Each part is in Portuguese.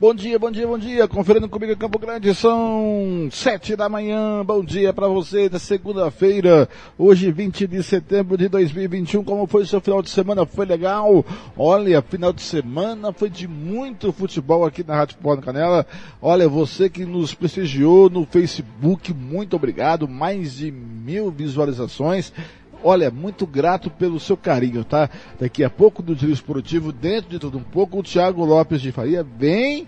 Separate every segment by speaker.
Speaker 1: Bom dia, bom dia, bom dia. Conferindo comigo em Campo Grande, são sete da manhã. Bom dia para você da segunda-feira, hoje 20 de setembro de 2021. Como foi o seu final de semana? Foi legal? Olha, final de semana foi de muito futebol aqui na Rádio na Canela. Olha, você que nos prestigiou no Facebook, muito obrigado. Mais de mil visualizações. Olha, muito grato pelo seu carinho, tá? Daqui a pouco no Giro Esportivo, dentro de tudo um pouco, o Thiago Lopes de Faria vem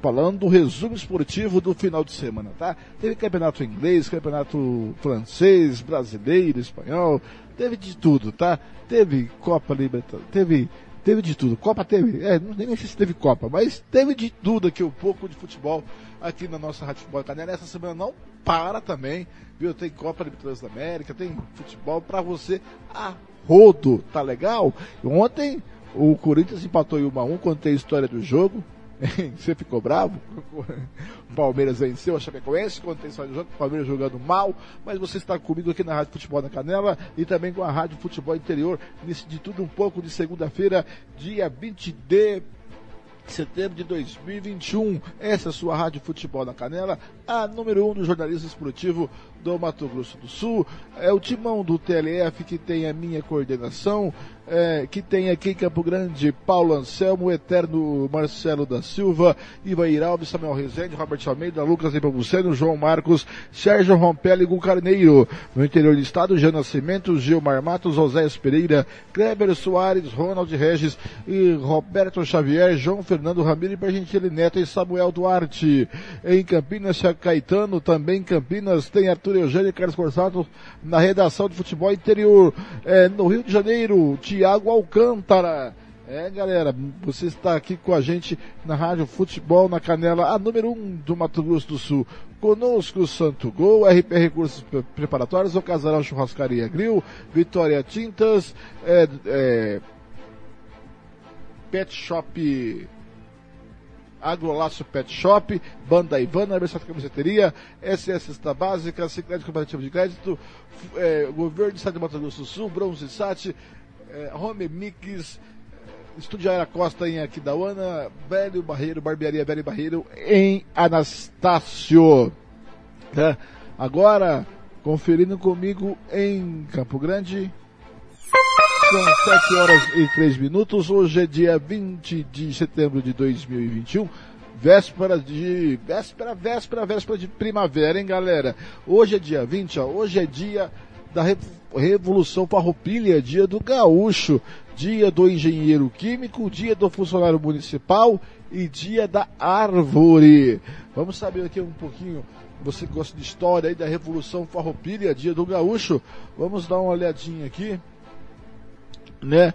Speaker 1: falando do resumo esportivo do final de semana, tá? Teve campeonato inglês, campeonato francês, brasileiro, espanhol, teve de tudo, tá? Teve Copa Libertadores, teve teve de tudo. Copa teve, é, nem sei se teve Copa, mas teve de tudo aqui, um pouco de futebol aqui na nossa Rádio Futebol Canela. Essa semana não para também, viu? Tem Copa Libertadores da América, tem futebol para você a rodo, tá legal? Ontem o Corinthians empatou em 1 a 1 contei a história do jogo. Você ficou bravo? Palmeiras venceu a Chapecoense, contei a história do jogo, o Palmeiras jogando mal, mas você está comigo aqui na Rádio Futebol na Canela e também com a Rádio Futebol Interior, nesse de tudo um pouco de segunda-feira, dia 20 de setembro de 2021. Essa é a sua Rádio Futebol na Canela, a número um do jornalismo esportivo do Mato Grosso do Sul. É o timão do TLF que tem a minha coordenação, é, que tem aqui em Campo Grande Paulo Anselmo, Eterno Marcelo da Silva, Ivair Alves, Samuel Rezende, Robert Almeida, Lucas Nepomuceno, João Marcos, Sérgio Rompelli e Carneiro. No interior do estado, Jean Nascimento, Gilmar Matos, Oséias Pereira, Kleber Soares, Ronald Regis e Roberto Xavier, João Fernando Ramiro, Pergentili Neto e Samuel Duarte. Em Campinas, Caetano, também em Campinas, tem Arthur Eugênio e Carlos Corsato na redação de futebol interior. É, no Rio de Janeiro, Tiago Alcântara. É, galera, você está aqui com a gente na Rádio Futebol na Canela, a número 1 um do Mato Grosso do Sul. Conosco Santo Gol, RP Recursos Preparatórios, o Casarão Churrascaria Grill, Vitória Tintas, é, é, Pet Shop Agrolaço Pet Shop, Banda Ivana, Versato Camiseteria, SS Cesta Básica, Ciclete Comparativo de Crédito, é, Governo do Estado de Mato Grosso do Sul, Bronze Sat, é, Home Mix, Estúdio Aira Costa em Aquidauana, Velho Barreiro, Barbearia Velho Barreiro em Anastácio. É, agora, conferindo comigo em Campo Grande. São 7 horas e 3 minutos. Hoje é dia 20 de setembro de 2021. Véspera de. Véspera, véspera, véspera de primavera, hein, galera? Hoje é dia 20, ó. Hoje é dia da Revolução Farroupilha, dia do gaúcho, dia do engenheiro químico, dia do funcionário municipal e dia da árvore. Vamos saber aqui um pouquinho, você que gosta de história aí da Revolução Farroupilha, dia do gaúcho, vamos dar uma olhadinha aqui né?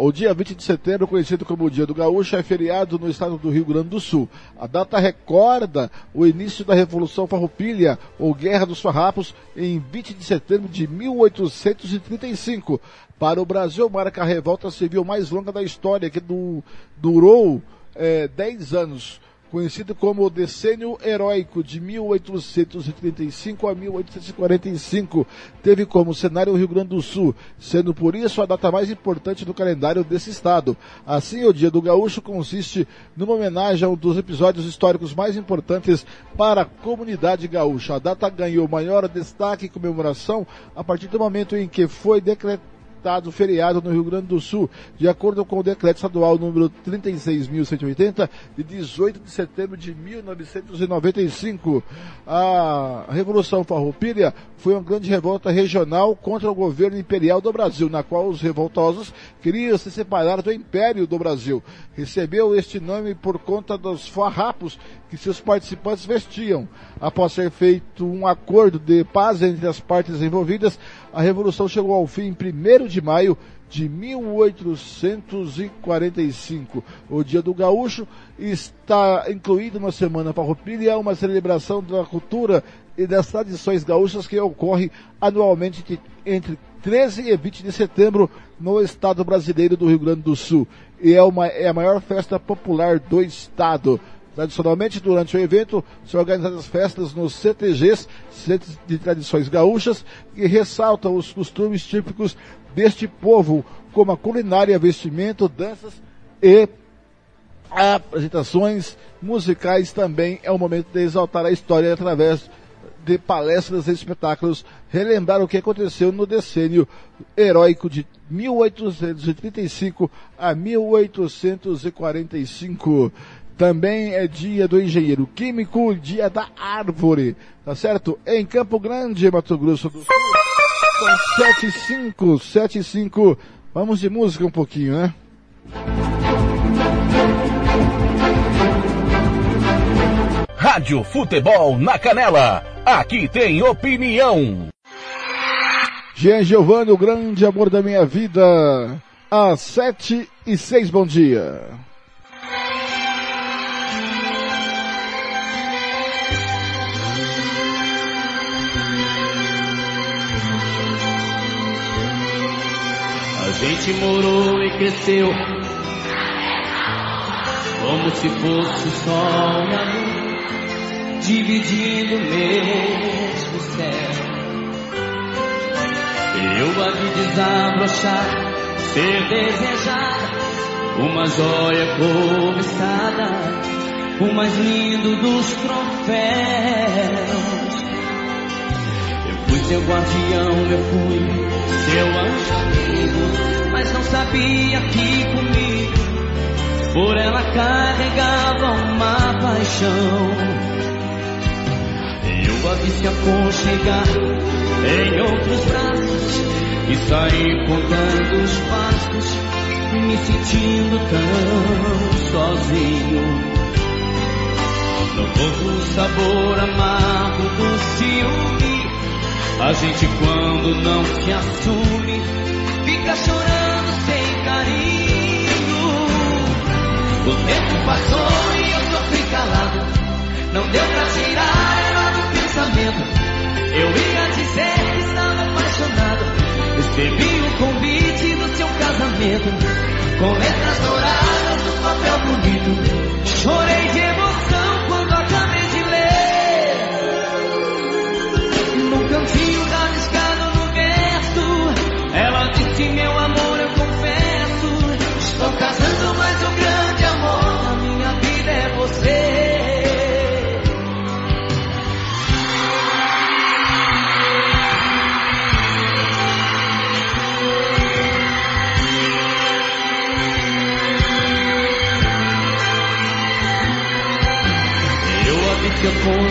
Speaker 1: O dia 20 de setembro, conhecido como o Dia do Gaúcho, é feriado no estado do Rio Grande do Sul. A data recorda o início da Revolução Farroupilha, ou Guerra dos Farrapos, em 20 de setembro de 1835. Para o Brasil, marca a revolta civil mais longa da história, que du durou é, 10 anos conhecido como o Decênio Heróico de 1835 a 1845, teve como cenário o Rio Grande do Sul, sendo por isso a data mais importante do calendário desse estado. Assim, o Dia do Gaúcho consiste numa homenagem a um dos episódios históricos mais importantes para a comunidade gaúcha. A data ganhou maior destaque e comemoração a partir do momento em que foi decretado decretado feriado no Rio Grande do Sul, de acordo com o decreto estadual número 36.180, de 18 de setembro de 1995. A Revolução Farroupilha foi uma grande revolta regional contra o governo imperial do Brasil, na qual os revoltosos queriam se separar do Império do Brasil. Recebeu este nome por conta dos farrapos que seus participantes vestiam. Após ser feito um acordo de paz entre as partes envolvidas, a revolução chegou ao fim em 1 de maio de 1845. O Dia do Gaúcho está incluído na Semana Farroupilha, uma celebração da cultura e das tradições gaúchas que ocorre anualmente entre 13 e 20 de setembro no estado brasileiro do Rio Grande do Sul. E é, uma, é a maior festa popular do estado. Tradicionalmente, durante o evento, são organizadas festas nos CTGs, Centros de Tradições Gaúchas, que ressaltam os costumes típicos deste povo, como a culinária, vestimento, danças e apresentações musicais também é o momento de exaltar a história através de palestras e espetáculos, relembrar o que aconteceu no decênio heróico de 1835 a 1845. Também é dia do engenheiro químico, dia da árvore, tá certo? Em Campo Grande, Mato Grosso do Sul. São sete e cinco, sete e cinco. Vamos de música um pouquinho, né?
Speaker 2: Rádio Futebol na Canela. Aqui tem opinião.
Speaker 1: Jean Giovanni, o grande amor da minha vida. Às sete e seis, bom dia.
Speaker 3: Gente morou e cresceu como se fosse o sol e a luz dividindo o mesmo céu. Eu a vi desabrochar, ser desejada, uma joia cobiçada, o mais lindo dos troféus. Fui seu guardião, eu fui seu anjo amigo, mas não sabia que comigo por ela carregava uma paixão. Eu a vi se aconchegar em outros braços e saí contando os passos, me sentindo tão sozinho. Não o sabor amargo do ciúme. A gente quando não se assume, fica chorando sem carinho. O tempo passou e eu sofri calado. Não deu pra tirar ela do pensamento. Eu ia dizer que estava apaixonado. Recebi o convite do seu casamento. Com letras douradas no papel bonito. Chorei de emoção quando acabei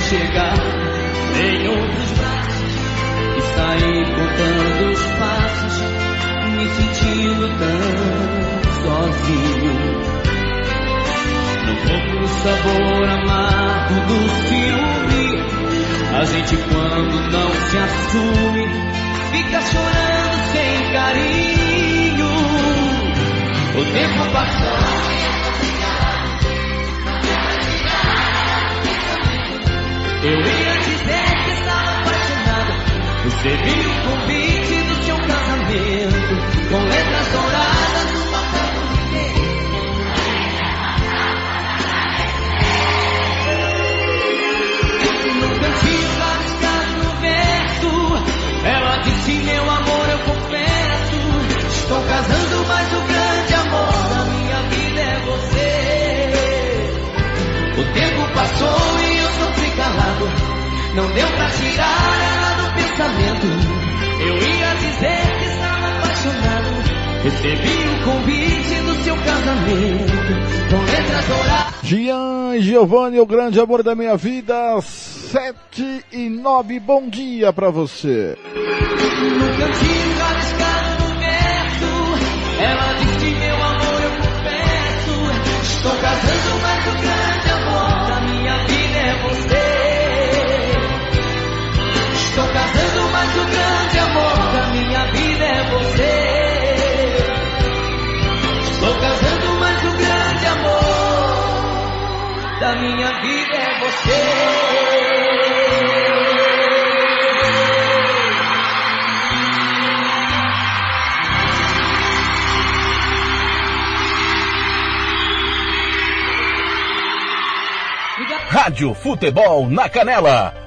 Speaker 3: se aconchegar em outros braços e saí contando os passos, me sentindo tão sozinho. Não pouco sabor amargo do ciúme. A gente quando não se assume, fica chorando sem carinho. O tempo passou. Eu ia dizer que estava apaixonado. Recebi o convite do seu casamento com letras douradas no papel bonito. No cantinho rabiscado no verso, ela disse: Meu amor, eu confesso. Estou casando, mas o grande amor da minha vida é você. O tempo passou calado. Não deu pra tirar ela do pensamento. Eu ia dizer que estava apaixonado. Recebi o convite do seu casamento. Com letras douradas.
Speaker 1: Gian Giovanni, o grande amor da minha vida, sete e nove, bom dia pra você.
Speaker 3: No cantinho rabiscado no verso, ela disse: Meu amor, eu confesso. Estou casando, mas Estou casando, mas o grande amor da minha vida é você. Estou casando, mas o grande amor da minha vida é você.
Speaker 2: Rádio Futebol na Canela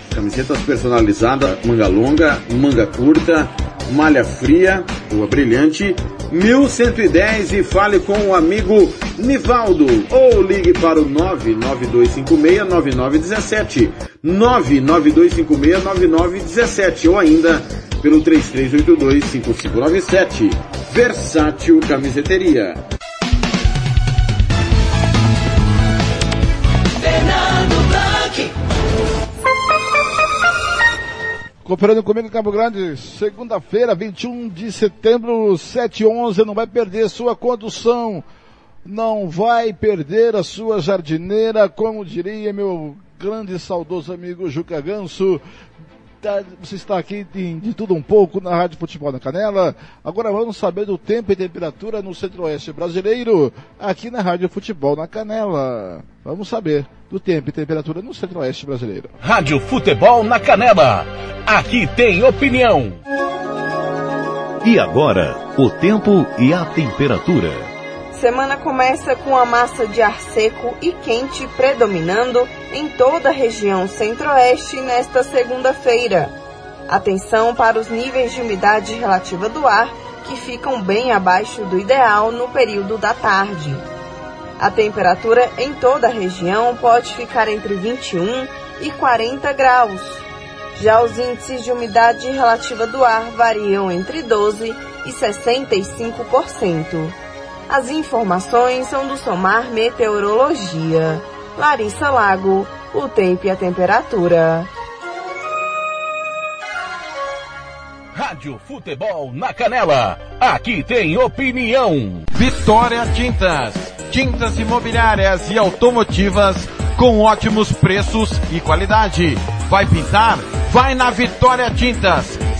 Speaker 4: Camisetas personalizadas, manga longa, manga curta, malha fria, rua brilhante, 1110 e fale com o amigo Nivaldo ou ligue para o 992569917, 992569917 ou ainda pelo 33825597. Versátil Camiseteria.
Speaker 1: Conferendo comigo em Campo Grande, segunda-feira, 21 de setembro, 7 11 não vai perder sua condução, não vai perder a sua jardineira, como diria meu grande e saudoso amigo Juca Ganso, você está aqui de, de, tudo um pouco na Rádio Futebol na Canela. Agora vamos saber do tempo e temperatura no centro-oeste brasileiro, aqui na Rádio Futebol na Canela. Vamos saber do tempo e temperatura no centro-oeste brasileiro.
Speaker 2: Rádio Futebol na Canela. Aqui tem opinião. E agora, o tempo e a temperatura.
Speaker 5: Semana começa com a massa de ar seco e quente predominando em toda a região centro-oeste nesta segunda-feira. Atenção para os níveis de umidade relativa do ar, que ficam bem abaixo do ideal no período da tarde. A temperatura em toda a região pode ficar entre 21 e 40 graus. Já os índices de umidade relativa do ar variam entre 12 e 65%. As informações são do Somar Meteorologia. Larissa Lago, o tempo e a temperatura.
Speaker 2: Rádio Futebol na Canela. Aqui tem opinião.
Speaker 6: Vitória Tintas. Tintas imobiliárias e automotivas com ótimos preços e qualidade. Vai pintar? Vai na Vitória Tintas.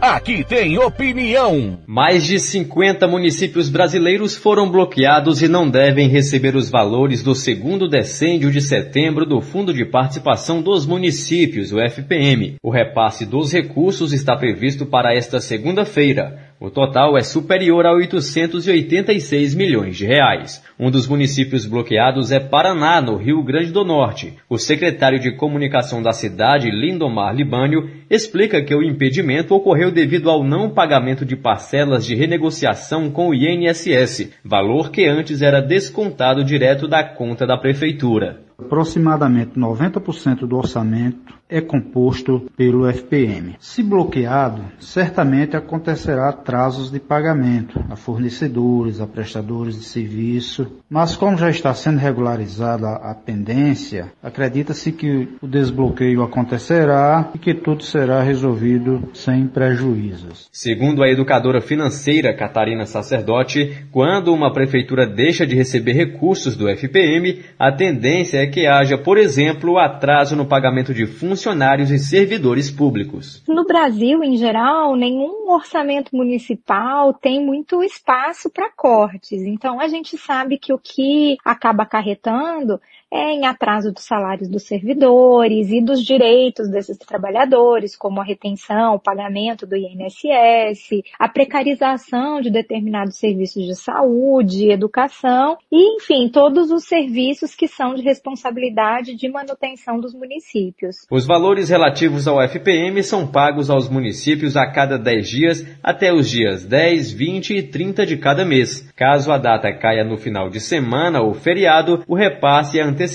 Speaker 2: Aqui tem opinião.
Speaker 7: Mais de 50 municípios brasileiros foram bloqueados e não devem receber os valores do segundo decêndio de setembro do Fundo de Participação dos Municípios, o FPM. O repasse dos recursos está previsto para esta segunda-feira. O total é superior a 886 milhões de reais. Um dos municípios bloqueados é Paraná, no Rio Grande do Norte. O secretário de comunicação da cidade, Lindomar Libânio, explica que o impedimento ocorreu devido ao não pagamento de parcelas de renegociação com o INSS, valor que antes era descontado direto da conta da prefeitura.
Speaker 8: Aproximadamente 90% do orçamento é composto pelo FPM. Se bloqueado, certamente acontecerá atrasos de pagamento a fornecedores, a prestadores de serviço, mas como já está sendo regularizada a pendência, acredita-se que o desbloqueio acontecerá e que tudo será resolvido sem prejuízos.
Speaker 7: Segundo a educadora financeira Catarina Sacerdote, quando uma prefeitura deixa de receber recursos do FPM, a tendência é que haja, por exemplo, atraso no pagamento de funcionários e servidores públicos.
Speaker 9: No Brasil, em geral, nenhum orçamento municipal tem muito espaço para cortes. Então, a gente sabe que o que acaba acarretando em atraso dos salários dos servidores e dos direitos desses trabalhadores, como a retenção, o pagamento do INSS, a precarização de determinados serviços de saúde, educação e, enfim, todos os serviços que são de responsabilidade de manutenção dos municípios.
Speaker 7: Os valores relativos ao FPM são pagos aos municípios a cada 10 dias até os dias 10, 20 e 30 de cada mês. Caso a data caia no final de semana ou feriado, o repasse é antecipado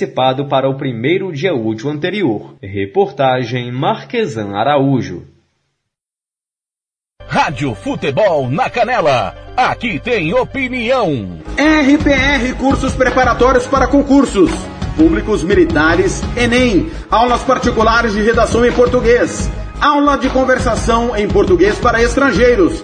Speaker 7: para o primeiro dia útil anterior. Reportagem Marquesan Araújo.
Speaker 2: Rádio Futebol na Canela. Aqui tem opinião.
Speaker 4: RPR Cursos Preparatórios para Concursos. Públicos Militares, Enem. Aulas particulares de redação em português. Aula de conversação em português para estrangeiros.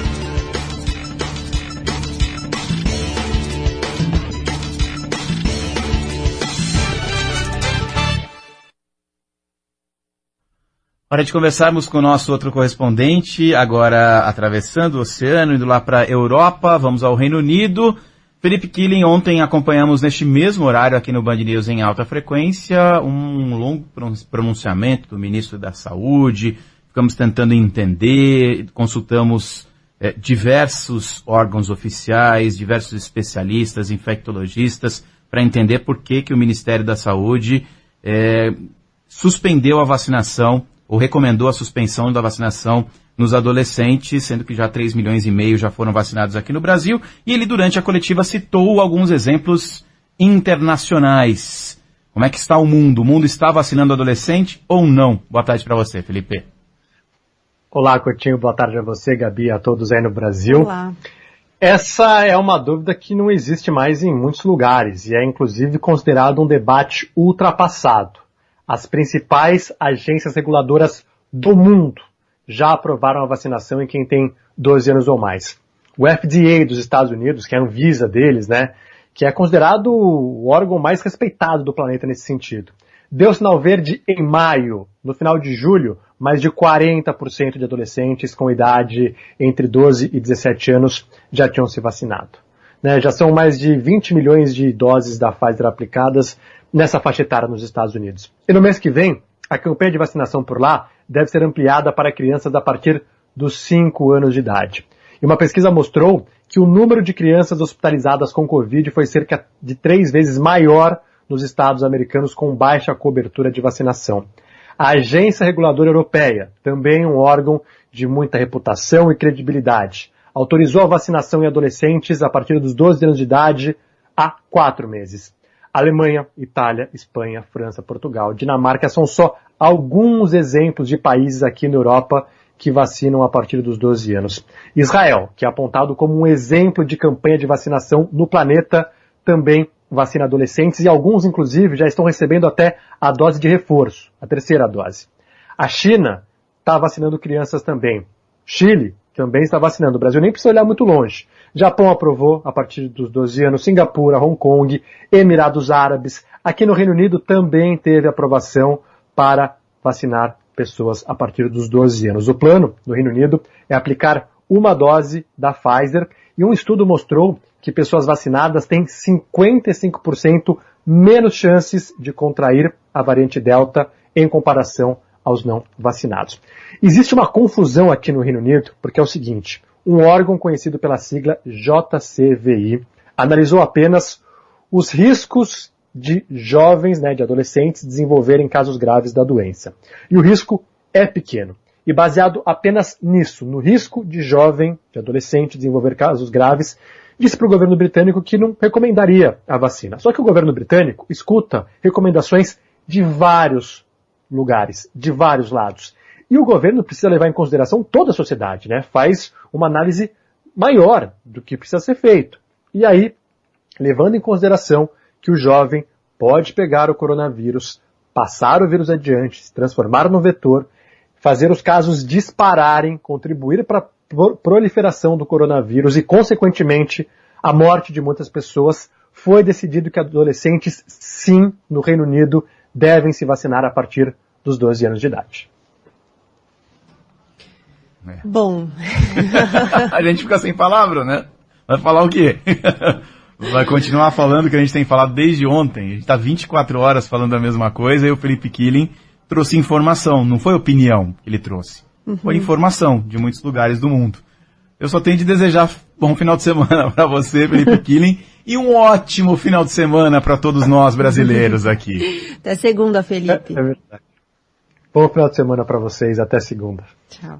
Speaker 10: Hora de conversarmos com o nosso outro correspondente, agora atravessando o oceano, indo lá para a Europa, vamos ao Reino Unido. Felipe Killing, ontem acompanhamos neste mesmo horário aqui no Band News em alta frequência um longo pronunciamento do ministro da Saúde, ficamos tentando entender, consultamos eh, diversos órgãos oficiais, diversos especialistas, infectologistas, para entender por que, que o Ministério da Saúde eh, suspendeu a vacinação ou recomendou a suspensão da vacinação nos adolescentes, sendo que já 3 milhões e meio já foram vacinados aqui no Brasil, e ele durante a coletiva citou alguns exemplos internacionais. Como é que está o mundo? O mundo está vacinando adolescente ou não? Boa tarde para você, Felipe.
Speaker 11: Olá, Coutinho. Boa tarde a você, Gabi, a todos aí no Brasil.
Speaker 9: Olá.
Speaker 11: Essa é uma dúvida que não existe mais em muitos lugares e é inclusive considerado um debate ultrapassado. As principais agências reguladoras do mundo já aprovaram a vacinação em quem tem 12 anos ou mais. O FDA dos Estados Unidos, que é um visa deles, né, que é considerado o órgão mais respeitado do planeta nesse sentido, deu sinal verde em maio. No final de julho, mais de 40% de adolescentes com idade entre 12 e 17 anos já tinham se vacinado. Né, já são mais de 20 milhões de doses da Pfizer aplicadas nessa faixa etária nos Estados Unidos. E no mês que vem, a campanha de vacinação por lá deve ser ampliada para crianças a partir dos 5 anos de idade. E uma pesquisa mostrou que o número de crianças hospitalizadas com Covid foi cerca de três vezes maior nos estados americanos com baixa cobertura de vacinação. A Agência Reguladora Europeia, também um órgão de muita reputação e credibilidade, autorizou a vacinação em adolescentes a partir dos 12 anos de idade há quatro meses. Alemanha, Itália, Espanha, França, Portugal, Dinamarca são só alguns exemplos de países aqui na Europa que vacinam a partir dos 12 anos. Israel, que é apontado como um exemplo de campanha de vacinação no planeta, também vacina adolescentes e alguns, inclusive, já estão recebendo até a dose de reforço, a terceira dose. A China está vacinando crianças também. Chile também está vacinando. O Brasil nem precisa olhar muito longe. Japão aprovou a partir dos 12 anos, Singapura, Hong Kong, Emirados Árabes. Aqui no Reino Unido também teve aprovação para vacinar pessoas a partir dos 12 anos. O plano no Reino Unido é aplicar uma dose da Pfizer e um estudo mostrou que pessoas vacinadas têm 55% menos chances de contrair a variante Delta em comparação aos não vacinados. Existe uma confusão aqui no Reino Unido, porque é o seguinte, um órgão conhecido pela sigla JCVI analisou apenas os riscos de jovens, né, de adolescentes desenvolverem casos graves da doença. E o risco é pequeno. E baseado apenas nisso, no risco de jovem, de adolescente desenvolver casos graves, disse para o governo britânico que não recomendaria a vacina. Só que o governo britânico escuta recomendações de vários lugares, de vários lados. E o governo precisa levar em consideração toda a sociedade, né? Faz uma análise maior do que precisa ser feito. E aí, levando em consideração que o jovem pode pegar o coronavírus, passar o vírus adiante, se transformar no vetor, fazer os casos dispararem, contribuir para a proliferação do coronavírus e, consequentemente, a morte de muitas pessoas, foi decidido que adolescentes, sim, no Reino Unido, devem se vacinar a partir dos 12 anos de idade.
Speaker 10: É. Bom. a gente fica sem palavra, né? Vai falar o quê? Vai continuar falando o que a gente tem falado desde ontem. A gente está 24 horas falando a mesma coisa e o Felipe Killing trouxe informação, não foi opinião que ele trouxe. Uhum. Foi informação de muitos lugares do mundo. Eu só tenho de desejar bom final de semana para você, Felipe Killing, e um ótimo final de semana para todos nós brasileiros aqui.
Speaker 12: Até segunda, Felipe.
Speaker 11: É, é verdade. Bom final de semana para vocês, até segunda.
Speaker 12: Tchau.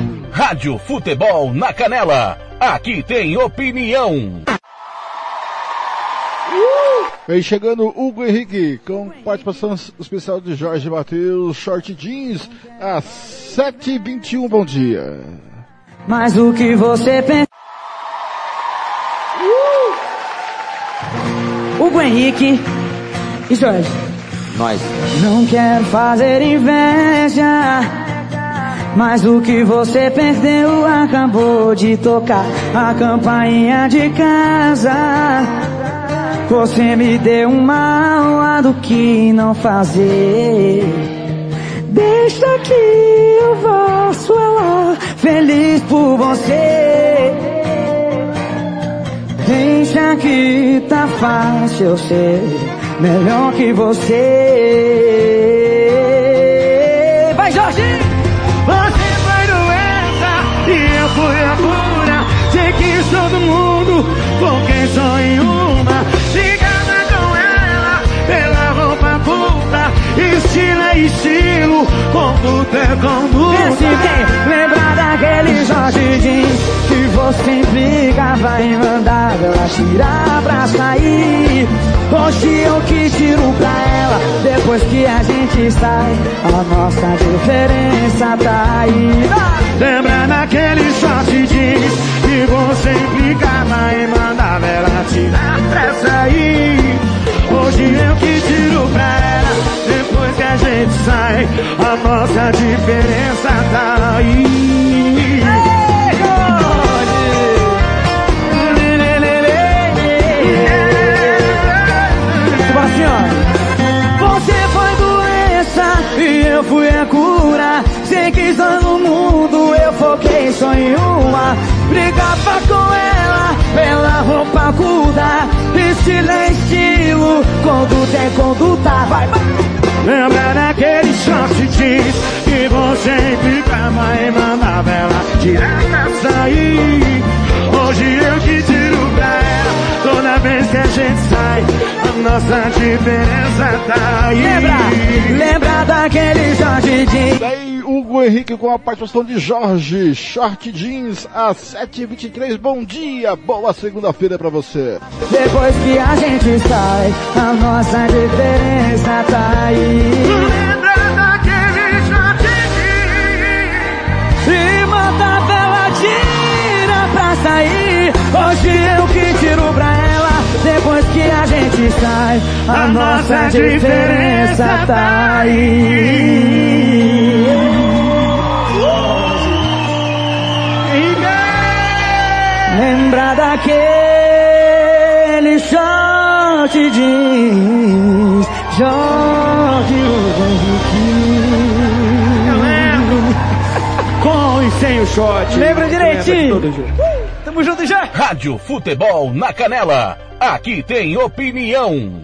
Speaker 2: Rádio Futebol na Canela. Aqui tem opinião.
Speaker 1: Vem chegando Hugo Henrique com participação especial de Jorge Matheus, Short Jeans, às 7h21. Bom dia.
Speaker 13: Mas o que você pensa? Hugo Henrique e Jorge.
Speaker 4: Nós.
Speaker 13: Não quero fazer inveja. Mas o que você perdeu acabou de tocar a campainha de casa. Você me deu uma aula do que não fazer. Deixa que eu faço ela feliz por você. Deixa que tá fácil ser melhor que você.
Speaker 14: É.
Speaker 13: Esse quem lembra daquele Jorge Jeans que você implicava em mandar ela tirar pra sair. Hoje eu que tiro pra ela, depois que a gente sai, a nossa diferença tá aí.
Speaker 14: Lembra daquele short jeans que você implicava em mandar ela tirar pra sair. Hoje eu que tiro pra ela, a gente sai, a nossa diferença tá aí.
Speaker 13: Tipo assim. Você foi doença e eu fui a cura. Sei que só no mundo eu foquei só em uma. Brigava com ela pela roupa curta. Estilo é estilo, conduta é conduta. Vai, vai.
Speaker 14: Lembra daquele short jeans que você implicava em mandar ela tirar pra sair. Hoje eu que que a gente sai, a nossa diferença tá aí.
Speaker 13: Lembra, lembra daquele Jorge Jeans.
Speaker 1: Daí Hugo Henrique com a participação de Jorge, Short Jeans, às 7h23. Bom dia, boa segunda-feira pra você.
Speaker 13: Depois que a gente sai, a nossa diferença tá aí.
Speaker 14: Lembra daquele short jeans
Speaker 13: E manda ela tira pra sair. Hoje eu que. Depois que a gente sai, a, nossa diferença tá aí. Lembra daquele short jeans, Jorge
Speaker 14: Eu lembro. Com e sem o short.
Speaker 13: Lembra direitinho? Tamo junto.
Speaker 2: Rádio Futebol na Canela. Aqui tem opinião.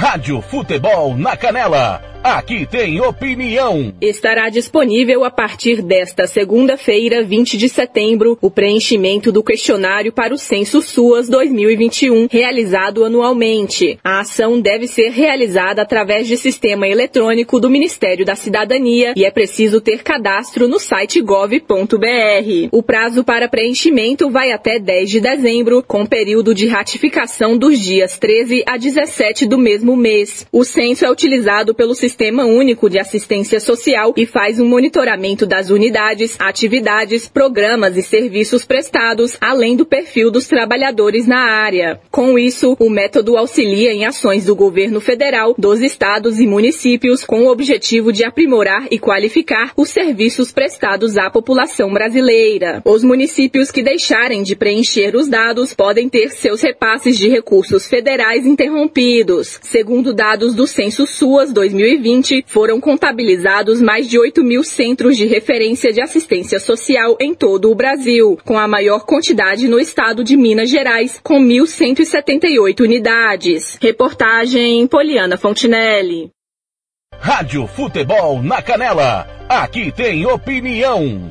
Speaker 2: Rádio Futebol na Canela. Aqui tem opinião.
Speaker 15: Estará disponível a partir desta segunda-feira, 20 de setembro, o preenchimento do questionário para o Censo SUAS 2021, realizado anualmente. A ação deve ser realizada através de sistema eletrônico do Ministério da Cidadania e é preciso ter cadastro no site gov.br. O prazo para preenchimento vai até 10 de dezembro, com período de ratificação dos dias 13 a 17 do mesmo mês. O censo é utilizado pelo sistema Sistema Único de Assistência Social e faz um monitoramento das unidades, atividades, programas e serviços prestados, além do perfil dos trabalhadores na área. Com isso, o método auxilia em ações do governo federal, dos estados e municípios com o objetivo de aprimorar e qualificar os serviços prestados à população brasileira. Os municípios que deixarem de preencher os dados podem ter seus repasses de recursos federais interrompidos. Segundo dados do Censo SUAS 2020, 2020, foram contabilizados mais de 8 mil centros de referência de assistência social em todo o Brasil, com a maior quantidade no estado de Minas Gerais, com 1.178 unidades. Reportagem Poliana Fontinelli.
Speaker 2: Rádio Futebol na Canela. Aqui tem opinião.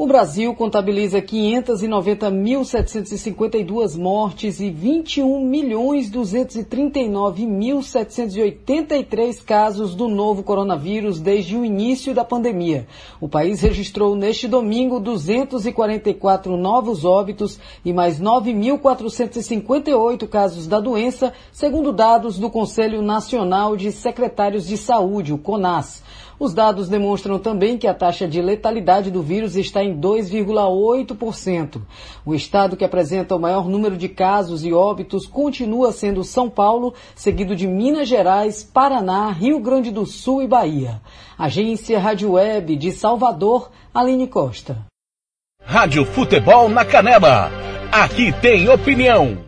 Speaker 16: O Brasil contabiliza 590.752 mortes e 21.239.783 casos do novo coronavírus desde o início da pandemia. O país registrou neste domingo 244 novos óbitos e mais 9.458 casos da doença, segundo dados do Conselho Nacional de Secretários de Saúde, o CONAS. Os dados demonstram também que a taxa de letalidade do vírus está em 2,8%. O estado que apresenta o maior número de casos e óbitos continua sendo São Paulo, seguido de Minas Gerais, Paraná, Rio Grande do Sul e Bahia. Agência Rádio Web de Salvador, Aline Costa.
Speaker 2: Rádio Futebol na Canela. Aqui tem opinião.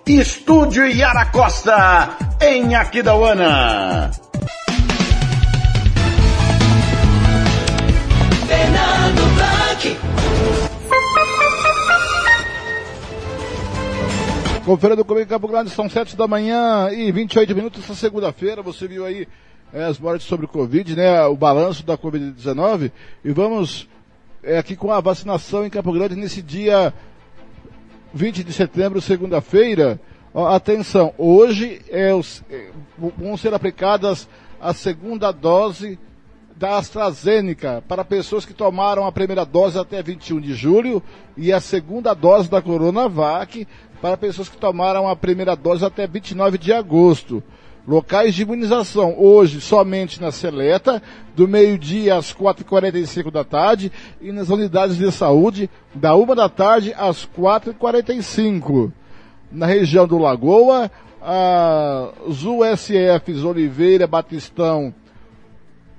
Speaker 4: Estúdio Yara Costa, em Aquidauana.
Speaker 17: Fernando Blanc.
Speaker 1: Conferindo comigo em Campo Grande, são 7 da manhã e 28 minutos essa segunda-feira. Você viu aí é, as mortes sobre o Covid, né? O balanço da Covid-19. E vamos é, aqui com a vacinação em Campo Grande nesse dia 20 de setembro, segunda-feira. Atenção, hoje é os, é, vão ser aplicadas a segunda dose da AstraZeneca para pessoas que tomaram a primeira dose até 21 de julho e a segunda dose da Coronavac para pessoas que tomaram a primeira dose até 29 de agosto. Locais de imunização, hoje somente na Seleta, do meio-dia às 4h45 da tarde, e nas unidades de saúde, da 1 da tarde às 4h45. Na região do Lagoa, as USFs Oliveira, Batistão,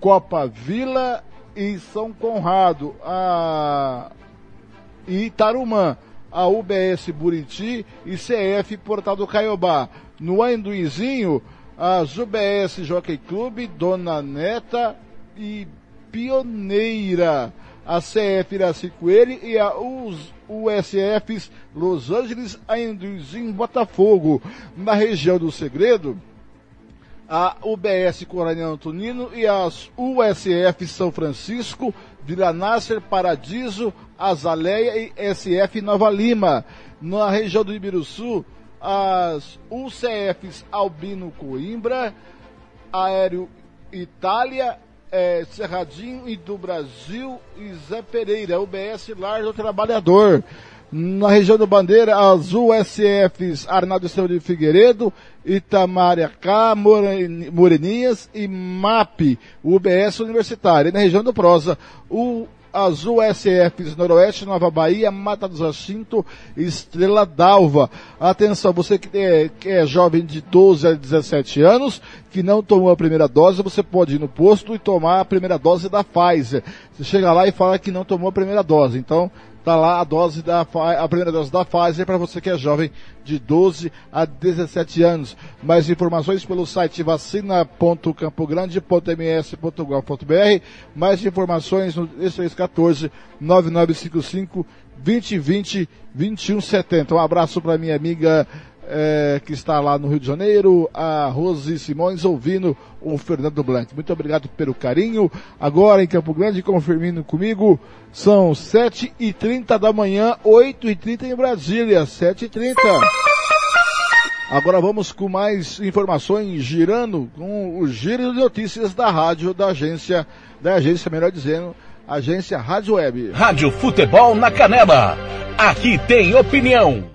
Speaker 1: Copa Vila e São Conrado, a e a UBS Buriti e CF Portal do Caiobá. No Anduizinho, as UBS Jockey Clube, Dona Neta e Pioneira, a CF Iracicoele e a US, USFs Los Angeles, Anduizinho, Botafogo. Na região do Segredo, a UBS Coronel Antonino e as USF São Francisco, Vila Nasser, Paradiso, Azaleia e SF Nova Lima. Na região do Ibiruçu, as UCFs Albino Coimbra, Aéreo Itália, é, Cerradinho e do Brasil e Zé Pereira, UBS Lar do Trabalhador. Na região do Bandeira, as USFs Arnaldo Estrela de Figueiredo, Itamariacá, Moreninhas e MAP, UBS Universitária. E na região do Prosa, o as USFs Noroeste, Nova Bahia, Mata do Jacinto, Estrela d'Alva. Atenção, você que é, que é, jovem de 12 a 17 anos, que não tomou a primeira dose, você pode ir no posto e tomar a primeira dose da Pfizer. Você chega lá e fala que não tomou a primeira dose. Então, Tá lá a dose da a primeira dose da Pfizer para você que é jovem de 12 a 17 anos. Mais informações pelo site vacina.campogrande.ms.gov.br. Mais informações no 314 9955 2020 2170. Um abraço para minha amiga é, que está lá no Rio de Janeiro, a Rose Simões ouvindo o Fernando Blanc. Muito obrigado pelo carinho. Agora em Campo Grande, confirmando comigo, são 7h30 da manhã, 8h30 em Brasília, 7h30. Agora vamos com mais informações girando com o giro de notícias da rádio da agência, da agência, melhor dizendo, agência Rádio Web.
Speaker 2: Rádio Futebol na Canela. Aqui tem opinião.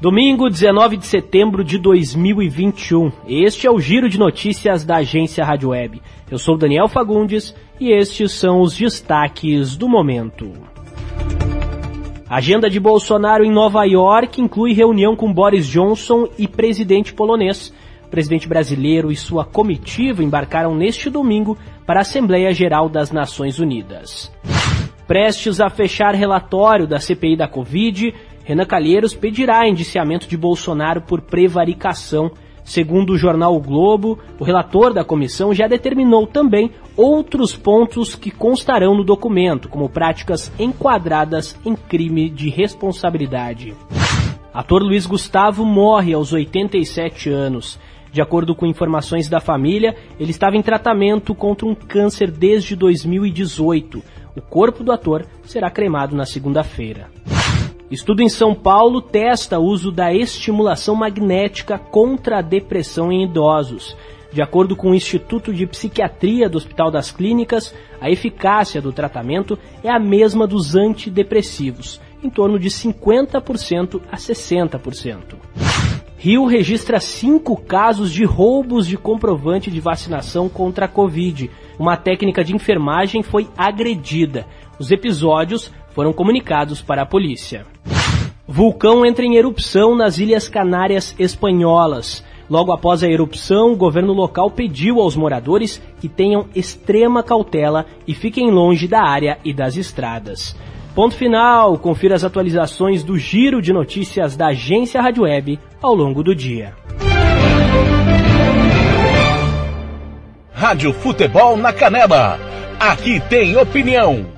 Speaker 18: Domingo, 19 de setembro de 2021. Este é o giro de notícias da agência Rádio Web. Eu sou Daniel Fagundes e estes são os destaques do momento. Agenda de Bolsonaro em Nova York inclui reunião com Boris Johnson e presidente polonês. O presidente brasileiro e sua comitiva embarcaram neste domingo para a Assembleia Geral das Nações Unidas. Prestes a fechar relatório da CPI da Covid, Renan Calheiros pedirá indiciamento de Bolsonaro por prevaricação. Segundo o jornal o Globo, o relator da comissão já determinou também outros pontos que constarão no documento, como práticas enquadradas em crime de responsabilidade. Ator Luiz Gustavo morre aos 87 anos. De acordo com informações da família, ele estava em tratamento contra um câncer desde 2018. O corpo do ator será cremado na segunda-feira. Estudo em São Paulo testa uso da estimulação magnética contra a depressão em idosos. De acordo com o Instituto de Psiquiatria do Hospital das Clínicas, a eficácia do tratamento é a mesma dos antidepressivos, em torno de 50% a 60%. Rio registra cinco casos de roubos de comprovante de vacinação contra a Covid. Uma técnica de enfermagem foi agredida. Os episódios foram comunicados para a polícia. Vulcão entra em erupção nas Ilhas Canárias Espanholas. Logo após a erupção, o governo local pediu aos moradores que tenham extrema cautela e fiquem longe da área e das estradas. Ponto final. Confira as atualizações do giro de notícias da agência Rádio Web ao longo do dia.
Speaker 2: Rádio Futebol na Canela. Aqui tem opinião.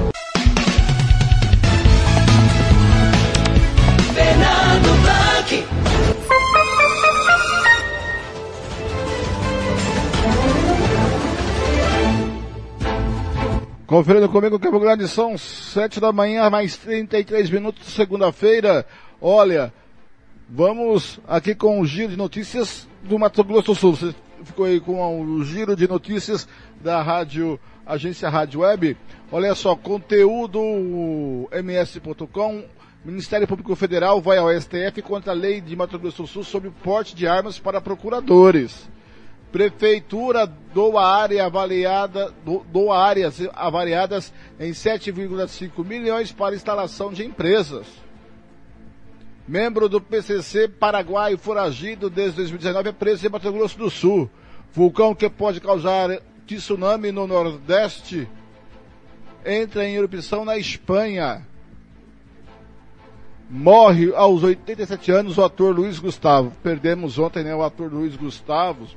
Speaker 1: Conferindo comigo, Campo Grande, são sete da manhã, mais 33 minutos, segunda-feira. Olha, vamos aqui com o giro de notícias do Mato Grosso do Sul. Você ficou aí com o giro de notícias da rádio, agência Rádio Web. Olha só, conteúdo ms.com, Ministério Público Federal vai ao STF contra a lei de Mato Grosso do Sul sobre o porte de armas para procuradores. Prefeitura doa área avaliada, doa áreas avaliadas em 7,5 milhões para instalação de empresas. Membro do PCC Paraguai foragido desde 2019 é preso em Mato Grosso do Sul. Vulcão que pode causar tsunami no Nordeste entra em erupção na Espanha. Morre aos 87 anos o ator Luiz Gustavo. Perdemos ontem, né, o ator Luiz Gustavo,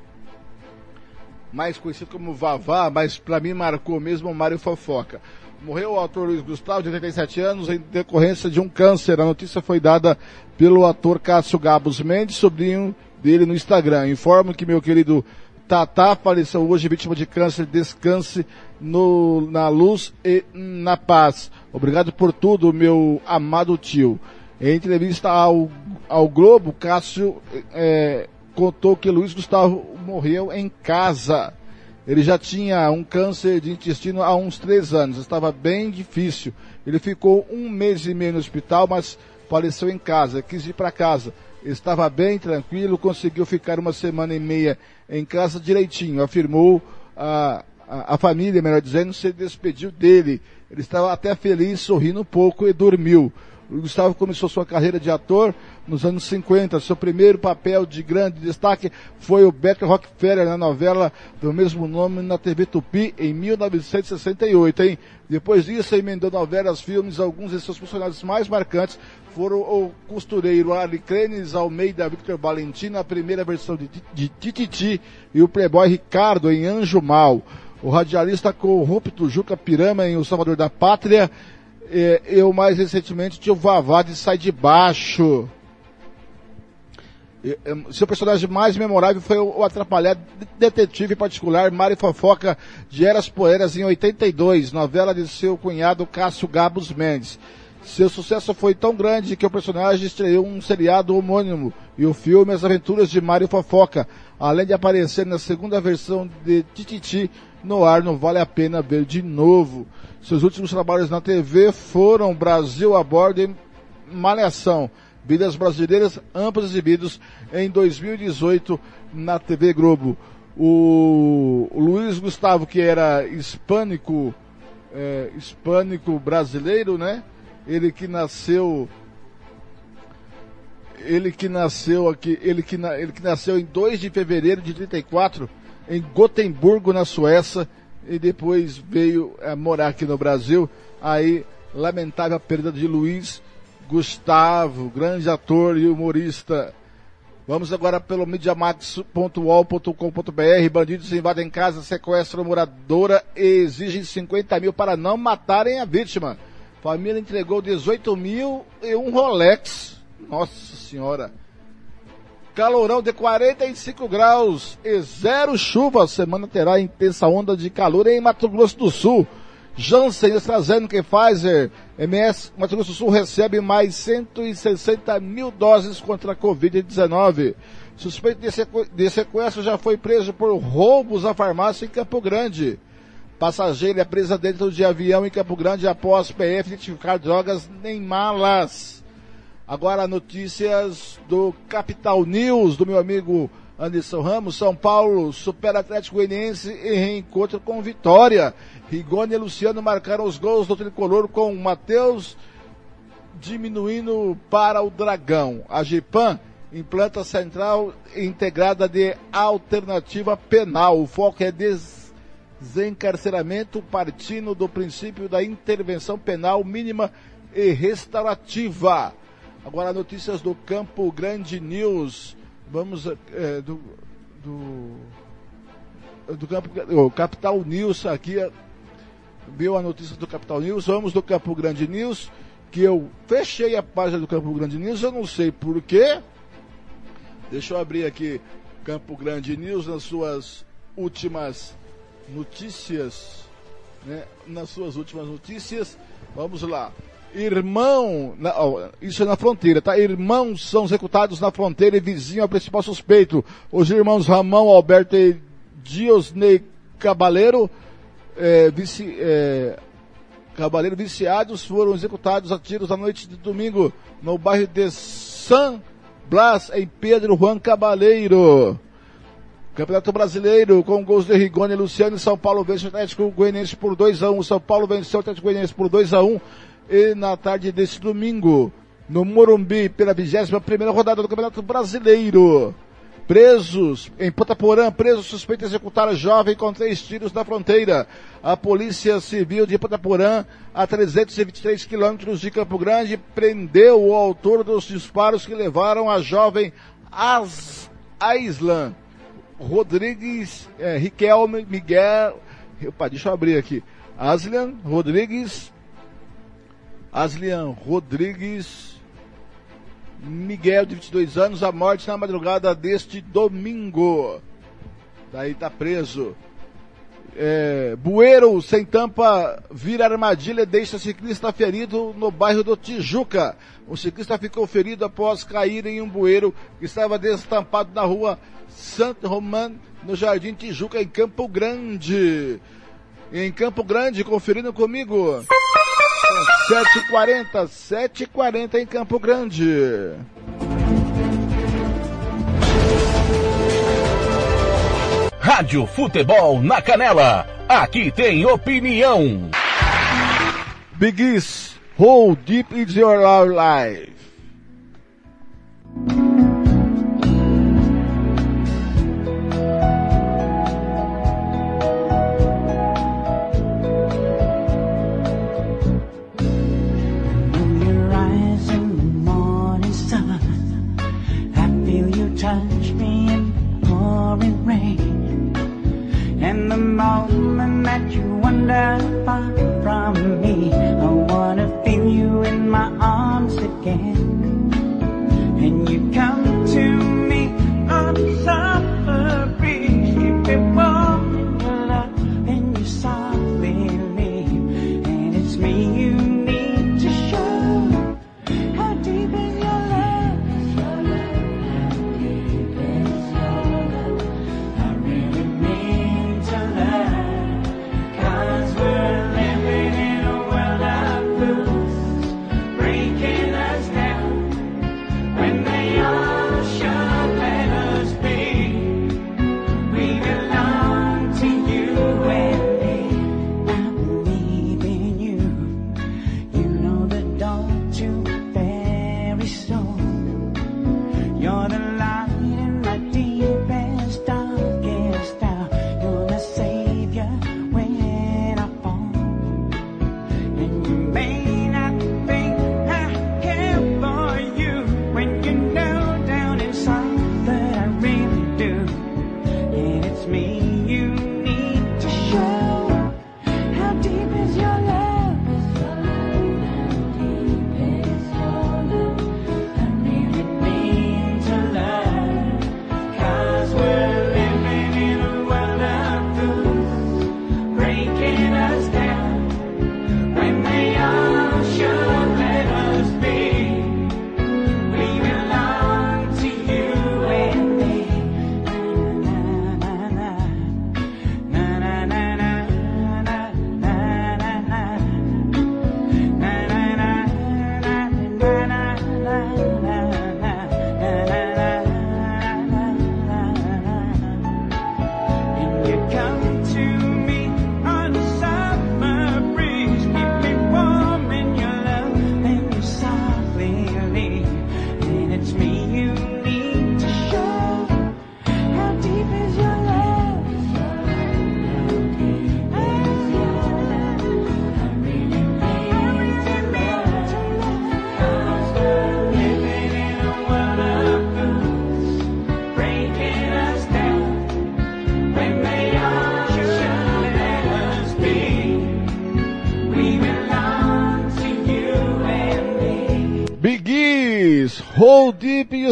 Speaker 1: mais conhecido como Vavá, mas para mim marcou mesmo o Mário Fofoca. Morreu o ator Luiz Gustavo, de 87 anos, em decorrência de um câncer. A notícia foi dada pelo ator Cássio Gabos Mendes, sobrinho dele no Instagram. Informo que meu querido Tatá faleceu hoje vítima de câncer. Descanse no, na luz e na paz. Obrigado por tudo, meu amado tio. Em entrevista ao, ao Globo, Cássio é, contou que Luiz Gustavo morreu em casa. Ele já tinha um câncer de intestino há uns três anos, estava bem difícil. Ele ficou um mês e meio no hospital, mas faleceu em casa, quis ir para casa. Estava bem tranquilo, conseguiu ficar uma semana e meia em casa direitinho, afirmou a, a, a família, melhor dizendo, se despediu dele. Ele estava até feliz, sorrindo um pouco e dormiu. O Gustavo começou sua carreira de ator nos anos 50. Seu primeiro papel de grande destaque foi o Beto Rockefeller na novela do mesmo nome na TV Tupi em 1968, hein? Depois disso, emendou novelas, filmes, alguns de seus personagens mais marcantes foram o costureiro Ariclenes Almeida Victor Valentim na primeira versão de, de Tititi e o playboy Ricardo em Anjo Mal. O radialista corrupto Juca Pirama em O Salvador da Pátria é, eu mais recentemente tinha o Vavá de Sai de Baixo. Seu personagem mais memorável foi o atrapalhado detetive particular Mário Fofoca de Eras Poeiras em 82, novela de seu cunhado Cássio Gabos Mendes. Seu sucesso foi tão grande que o personagem estreou um seriado homônimo e o filme As Aventuras de Mário Fofoca, além de aparecer na segunda versão de Tititi no ar, não vale a pena ver de novo. Seus últimos trabalhos na TV foram Brasil a bordo e Malhação. Vidas Brasileiras, ambos exibidos em 2018 na TV Globo. O, Luiz Gustavo, que era hispânico, é, hispânico brasileiro, né? Ele que nasceu ele que nasceu aqui, ele que, ele que nasceu em 2 de fevereiro de 34 em Gotemburgo, na Suécia, e depois veio é, morar aqui no Brasil. Aí, lamentável a perda de Luiz Gustavo, grande ator e humorista. Vamos agora pelo mediamax.ol.com.br. Bandidos invadem casa, sequestram moradora e exigem 50 mil para não matarem a vítima. Família entregou 18 mil e um Rolex. Nossa senhora. Calorão de 45 graus e zero chuva. Semana terá intensa onda de calor em Mato Grosso do Sul. Janssen, AstraZeneca e Pfizer. MS Mato Grosso do Sul recebe mais 160 mil doses contra a Covid-19. Suspeito de, sequ... de sequestro já foi preso por roubos à farmácia em Campo Grande. Passageiro é presa dentro de avião em Campo Grande após PF identificar drogas em malas. Agora notícias do Capital News, do meu amigo Anderson Ramos. São Paulo supera Atlético Goianiense e reencontra com vitória. Rigoni e Luciano marcaram os gols do tricolor com Matheus diminuindo para o Dragão. A Gipan implanta central integrada de alternativa penal. O foco é desencarceramento partindo do princípio da intervenção penal mínima e restaurativa. Agora notícias do Campo Grande News. Vamos é, do, do, do Campo o Capital News aqui viu a notícia do Capital News. Vamos do Campo Grande News que eu fechei a página do Campo Grande News. Eu não sei porquê. Deixa eu abrir aqui Campo Grande News nas suas últimas notícias, né? Nas suas últimas notícias. Vamos lá. Irmão, isso é na fronteira, tá? Irmãos são executados na fronteira e vizinho ao principal suspeito. Os irmãos Ramão Alberto e Diosney Cabaleiro, é, vici, é, Cabaleiro viciados, foram executados a tiros na noite de domingo no bairro de San Blas, em Pedro Juan Cabaleiro. Campeonato Brasileiro, com gols de Rigoni e Luciano, São Paulo vence o Atlético Goianiense por 2x1. Um. São Paulo venceu o Atlético Goianiense por 2x1. Um. E na tarde desse domingo, no Morumbi, pela 21 primeira rodada do Campeonato Brasileiro. Presos em Potaporã, preso suspeito de executar jovem com três tiros na fronteira. A Polícia Civil de Potaporã, a 323 quilômetros de Campo Grande, prendeu o autor dos disparos que levaram a jovem Aislan Rodrigues, é, Riquelme Miguel, opa, deixa eu abrir aqui. Aslian Rodrigues, Aslian Rodrigues Miguel, de 22 anos, a morte na madrugada deste domingo. Daí tá preso. É, Bueiro sem tampa vira armadilha deixa ciclista ferido no bairro do Tijuca. O ciclista ficou ferido após cair em um bueiro que estava destampado na rua Santo Román, no Jardim Tijuca, em Campo Grande. Em Campo Grande, conferindo comigo. São 7h40, 7h40 em Campo Grande.
Speaker 2: Rádio Futebol na Canela. Aqui tem opinião.
Speaker 1: Bigis, how deep is your life?
Speaker 17: The moment that you wander far from me, I wanna feel you in my arms again.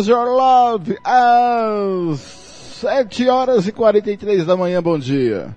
Speaker 17: Is Your Love?
Speaker 1: Às 7 horas e 43 da manhã, bom dia.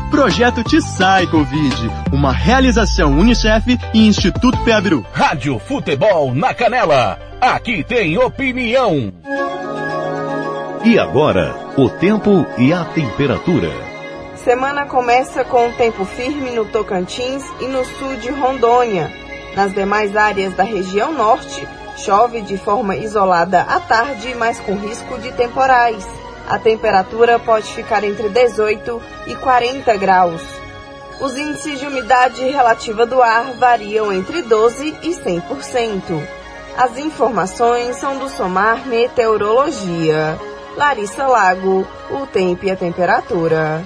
Speaker 19: Projeto Te Sai Covid, uma realização Unicef e Instituto Peabru.
Speaker 2: Rádio Futebol na Canela, aqui tem opinião. E agora, o tempo e a temperatura.
Speaker 5: Semana começa com tempo firme no Tocantins e no sul de Rondônia. Nas demais áreas da região norte, chove de forma isolada à tarde, mas com risco de temporais. A temperatura pode ficar entre 18 e 40 graus. Os índices de umidade relativa do ar variam entre 12 e 100%. As informações são do Somar Meteorologia. Larissa Lago, o tempo e a temperatura.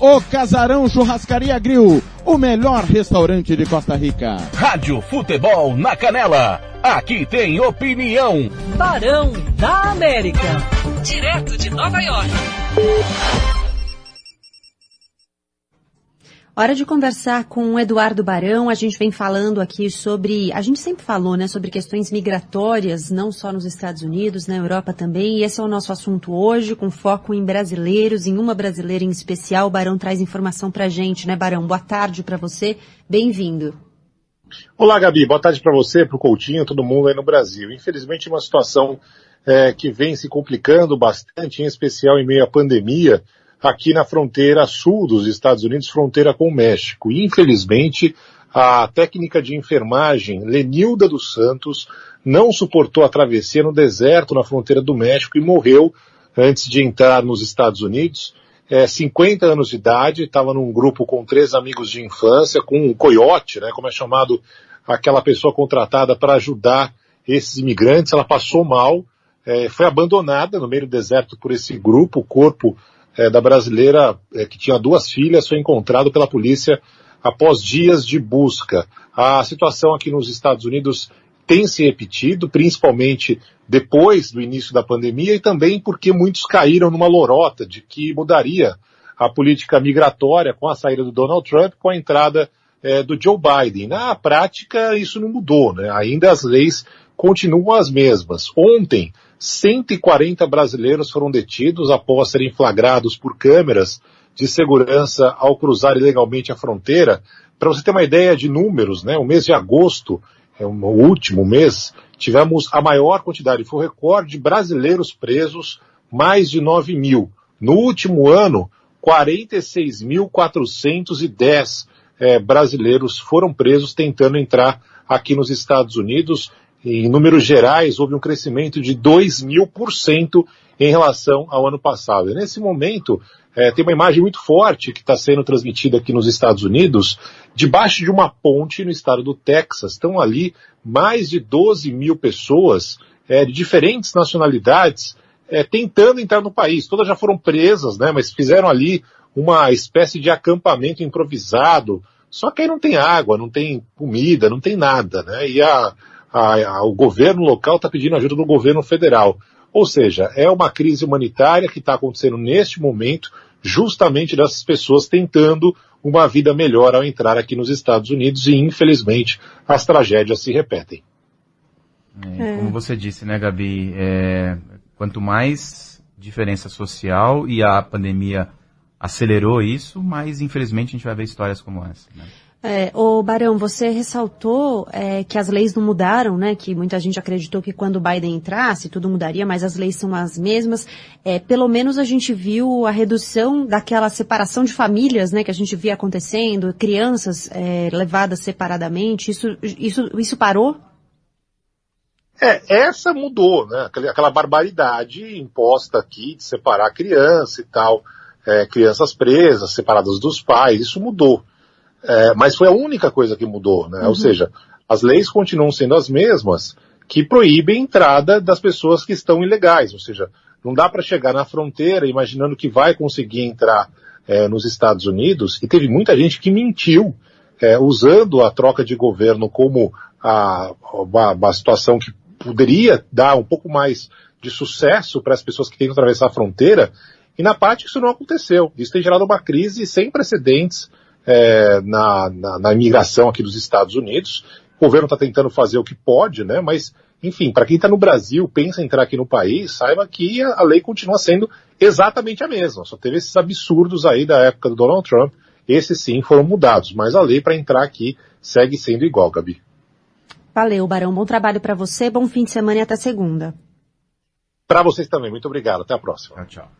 Speaker 1: O Casarão Churrascaria Grill, o melhor restaurante de Costa Rica.
Speaker 2: Rádio Futebol na Canela, aqui tem opinião.
Speaker 20: Barão da América, direto de Nova York.
Speaker 21: Hora de conversar com o Eduardo Barão. A gente vem falando aqui sobre, a gente sempre falou, né, sobre questões migratórias, não só nos Estados Unidos, na Europa também. E esse é o nosso assunto hoje, com foco em brasileiros, em uma brasileira em especial. O Barão traz informação pra gente, né, Barão? Boa tarde para você. Bem-vindo.
Speaker 22: Olá, Gabi. Boa tarde para você, para o Coutinho, todo mundo aí no Brasil. Infelizmente, uma situação é, que vem se complicando bastante, em especial em meio à pandemia aqui na fronteira sul dos Estados Unidos, fronteira com o México. Infelizmente, a técnica de enfermagem Lenilda dos Santos não suportou a travessia no deserto na fronteira do México e morreu antes de entrar nos Estados Unidos. É, 50 anos de idade, estava num grupo com três amigos de infância, com um coiote, né, como é chamado aquela pessoa contratada para ajudar esses imigrantes. Ela passou mal, é, foi abandonada no meio do deserto por esse grupo, o corpo é, da brasileira é, que tinha duas filhas foi encontrado pela polícia após dias de busca. A situação aqui nos Estados Unidos tem se repetido, principalmente depois do início da pandemia e também porque muitos caíram numa lorota de que mudaria a política migratória com a saída do Donald Trump, com a entrada é, do Joe Biden. Na prática, isso não mudou, né? Ainda as leis continuam as mesmas. Ontem, 140 brasileiros foram detidos após serem flagrados por câmeras de segurança ao cruzar ilegalmente a fronteira. Para você ter uma ideia de números, né, o mês de agosto, é o último mês, tivemos a maior quantidade, foi o recorde de brasileiros presos, mais de 9 mil. No último ano, 46.410 é, brasileiros foram presos tentando entrar aqui nos Estados Unidos em números gerais, houve um crescimento de 2 mil por cento em relação ao ano passado. E nesse momento, é, tem uma imagem muito forte que está sendo transmitida aqui nos Estados Unidos, debaixo de uma ponte no estado do Texas. Estão ali mais de 12 mil pessoas é, de diferentes nacionalidades é, tentando entrar no país. Todas já foram presas, né, mas fizeram ali uma espécie de acampamento improvisado. Só que aí não tem água, não tem comida, não tem nada, né? E a, a, a, o governo local está pedindo ajuda do governo federal. Ou seja, é uma crise humanitária que está acontecendo neste momento, justamente dessas pessoas tentando uma vida melhor ao entrar aqui nos Estados Unidos e, infelizmente, as tragédias se repetem.
Speaker 10: É, como você disse, né, Gabi? É, quanto mais diferença social e a pandemia acelerou isso, mais infelizmente a gente vai ver histórias como essa. Né?
Speaker 21: É, Barão, você ressaltou é, que as leis não mudaram, né? Que muita gente acreditou que quando o Biden entrasse tudo mudaria, mas as leis são as mesmas. É, pelo menos a gente viu a redução daquela separação de famílias, né? Que a gente via acontecendo, crianças é, levadas separadamente. Isso, isso, isso parou?
Speaker 22: É, essa mudou, né? Aquela barbaridade imposta aqui de separar a criança e tal, é, crianças presas, separadas dos pais, isso mudou. É, mas foi a única coisa que mudou, né? Uhum. Ou seja, as leis continuam sendo as mesmas que proíbem a entrada das pessoas que estão ilegais. Ou seja, não dá para chegar na fronteira imaginando que vai conseguir entrar é, nos Estados Unidos. E teve muita gente que mentiu, é, usando a troca de governo como a, uma, uma situação que poderia dar um pouco mais de sucesso para as pessoas que tentam atravessar a fronteira. E na prática isso não aconteceu. Isso tem gerado uma crise sem precedentes é, na, na, na, imigração aqui dos Estados Unidos. O governo está tentando fazer o que pode, né? Mas, enfim, para quem está no Brasil, pensa em entrar aqui no país, saiba que a, a lei continua sendo exatamente a mesma. Só teve esses absurdos aí da época do Donald Trump. Esses sim foram mudados, mas a lei para entrar aqui segue sendo igual, Gabi.
Speaker 21: Valeu, Barão. Bom trabalho para você, bom fim de semana e até segunda.
Speaker 22: Para vocês também. Muito obrigado. Até a próxima.
Speaker 2: Tchau, tchau.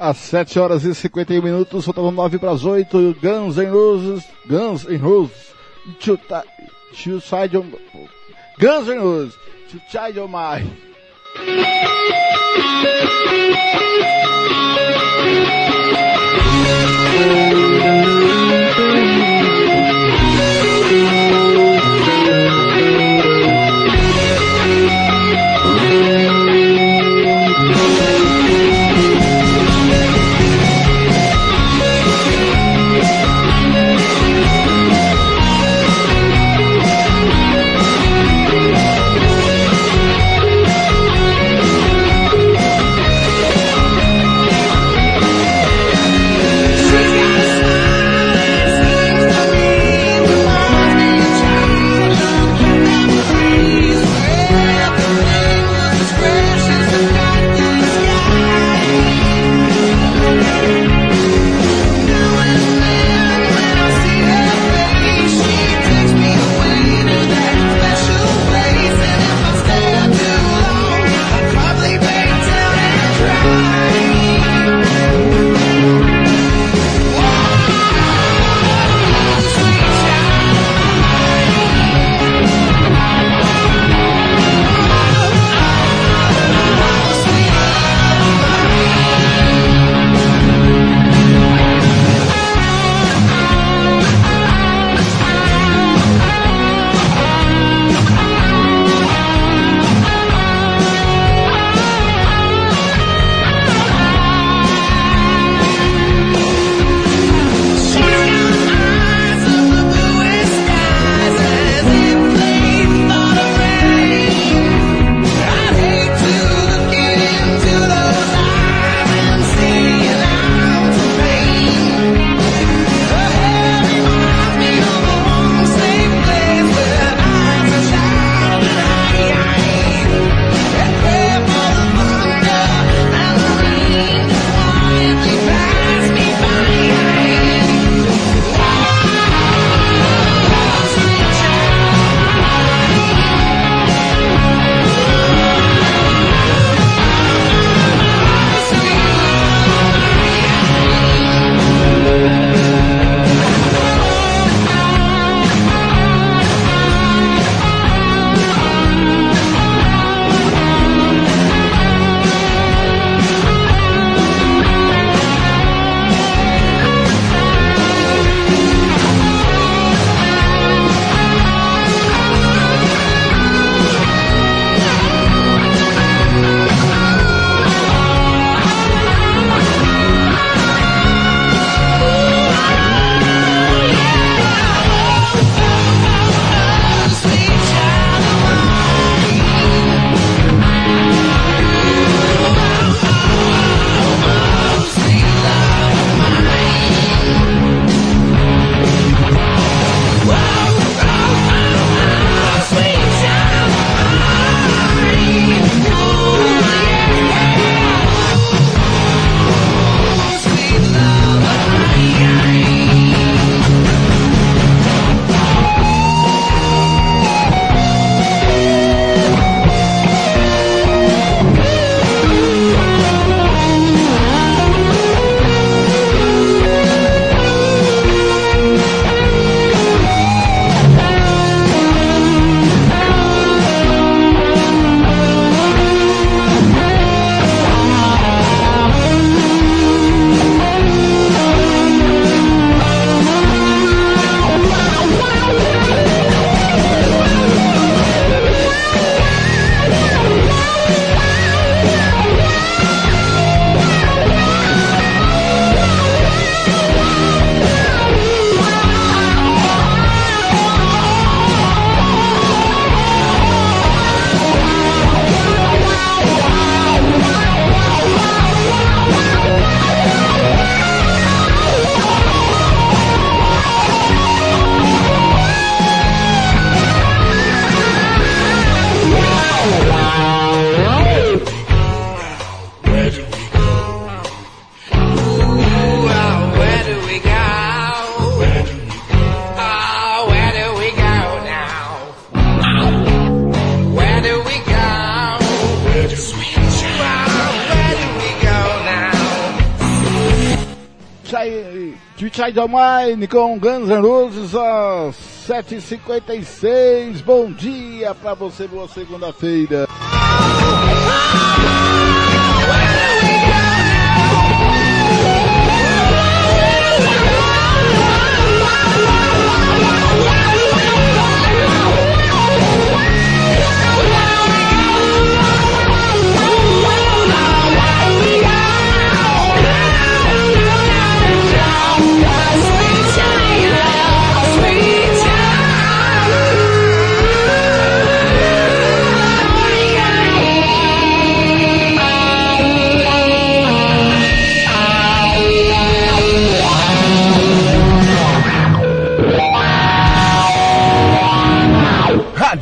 Speaker 1: às 7 horas e 51 minutos, faltavam 9 para as 8, Guns N' Roses, Guns N' Roses, to, to side on, Guns N' Roses, to child on my. Mine com Guns N' Roses às 7h56. Bom dia pra você, boa segunda-feira.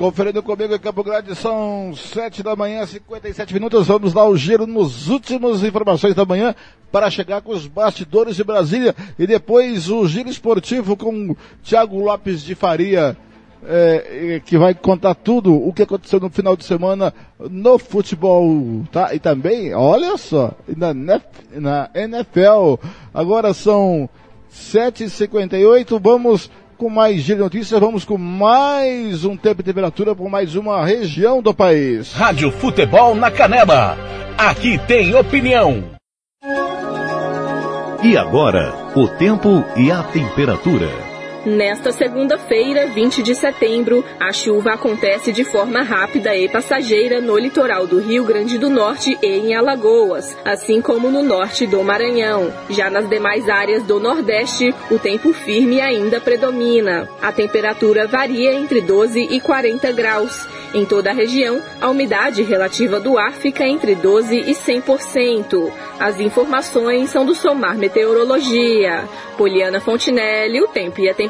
Speaker 1: Conferindo comigo em Campo Grande, são 7 da manhã, 57 minutos. Vamos dar o giro nos últimos informações da manhã para chegar com os bastidores de Brasília e depois o giro esportivo com Thiago Lopes de Faria, é, que vai contar tudo o que aconteceu no final de semana no futebol, tá? E também, olha só, na, na NFL. Agora são 7h58, vamos com mais giro de notícias, vamos com mais um tempo e temperatura por mais uma região do país.
Speaker 2: Rádio Futebol na Canela. Aqui tem opinião. E agora, o tempo e a temperatura.
Speaker 15: Nesta segunda-feira, 20 de setembro, a chuva acontece de forma rápida e passageira no litoral do Rio Grande do Norte e em Alagoas, assim como no norte do Maranhão. Já nas demais áreas do Nordeste, o tempo firme ainda predomina. A temperatura varia entre 12 e 40 graus. Em toda a região, a umidade relativa do ar fica entre 12 e 100%. As informações são do Somar Meteorologia. Poliana Fontinelli, o tempo e a temperatura.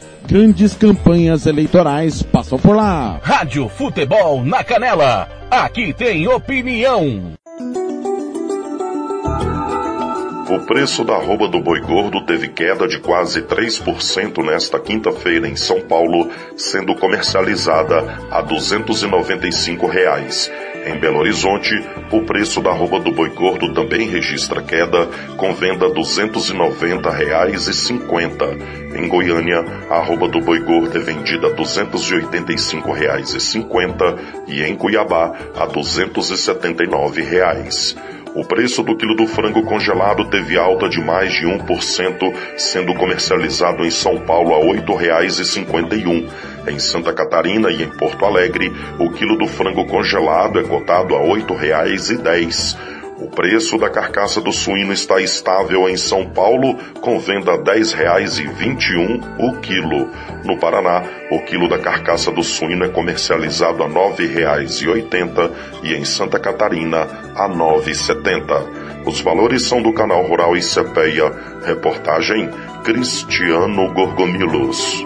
Speaker 23: Grandes campanhas eleitorais passam por lá.
Speaker 2: Rádio Futebol na Canela. Aqui tem opinião.
Speaker 24: O preço da arroba do boi gordo teve queda de quase 3% nesta quinta-feira em São Paulo, sendo comercializada a 295 reais. Em Belo Horizonte, o preço da arroba do boi gordo também registra queda, com venda R$ 290,50. Em Goiânia, a arroba do boi gordo é vendida R$ 285,50 e em Cuiabá a 279 reais. O preço do quilo do frango congelado teve alta de mais de 1%, sendo comercializado em São Paulo a R$ 8,51. Em Santa Catarina e em Porto Alegre, o quilo do frango congelado é cotado a R$ 8,10. O preço da carcaça do suíno está estável em São Paulo, com venda R$ 10,21 o quilo. No Paraná, o quilo da carcaça do suíno é comercializado a R$ 9,80 e em Santa Catarina a R$ 9,70. Os valores são do canal Rural e Cepeia. Reportagem Cristiano Gorgomilos.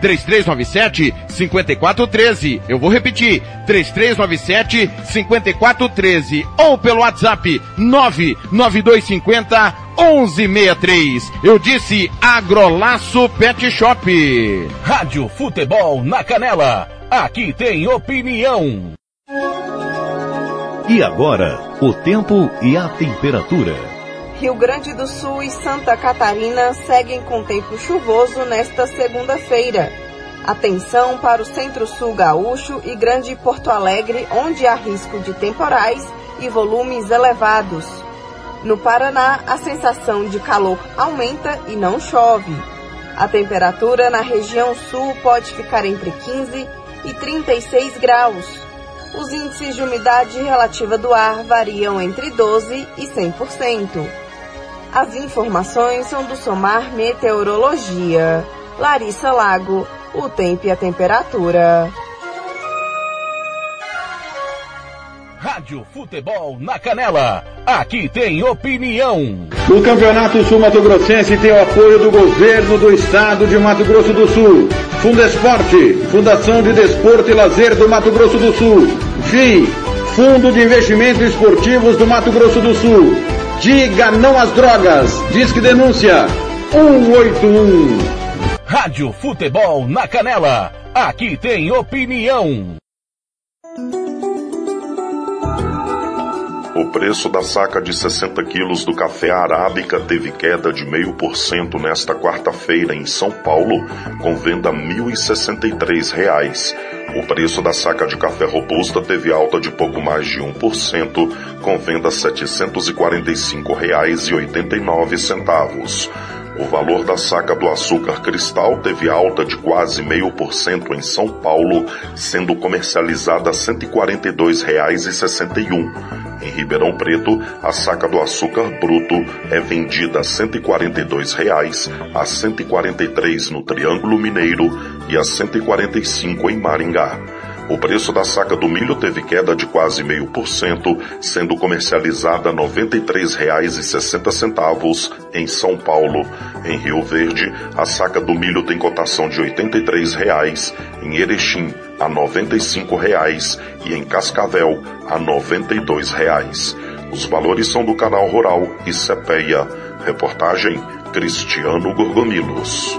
Speaker 25: 3397 5413. Eu vou repetir, 3397 5413 ou pelo WhatsApp 99250 1163. Eu disse Agrolaço Pet Shop.
Speaker 2: Rádio Futebol na Canela. Aqui tem opinião. E agora, o tempo e a temperatura.
Speaker 5: Rio Grande do Sul e Santa Catarina seguem com tempo chuvoso nesta segunda-feira. Atenção para o Centro-Sul Gaúcho e Grande Porto Alegre, onde há risco de temporais e volumes elevados. No Paraná, a sensação de calor aumenta e não chove. A temperatura na região sul pode ficar entre 15 e 36 graus. Os índices de umidade relativa do ar variam entre 12 e 100%. As informações são do Somar Meteorologia. Larissa Lago, o tempo e a temperatura.
Speaker 2: Rádio Futebol na Canela. Aqui tem opinião.
Speaker 4: O Campeonato Sul Mato Grossense tem o apoio do governo do estado de Mato Grosso do Sul. Fundesporte, Fundação de Desporto e Lazer do Mato Grosso do Sul. FII, Fundo de Investimentos Esportivos do Mato Grosso do Sul. Diga não às drogas. Disque denúncia 181.
Speaker 2: Rádio Futebol na Canela. Aqui tem opinião.
Speaker 24: O preço da saca de 60 quilos do café arábica teve queda de 0,5% nesta quarta-feira em São Paulo, com venda R$ 1.063. O preço da saca de café robusta teve alta de pouco mais de 1%, com venda R$ 745,89. O valor da saca do açúcar cristal teve alta de quase meio por cento em São Paulo, sendo comercializada a R$ 142,61. Em Ribeirão Preto, a saca do açúcar bruto é vendida a R$ 142,00, a R$ 143 no Triângulo Mineiro e a R$ 145 em Maringá. O preço da saca do milho teve queda de quase meio por cento, sendo comercializada R$ 93,60 em São Paulo. Em Rio Verde, a saca do milho tem cotação de R$ 83,00, em Erechim a R$ 95,00 e em Cascavel a R$ 92,00. Os valores são do canal Rural e Cepeia. Reportagem Cristiano Gorgomilos.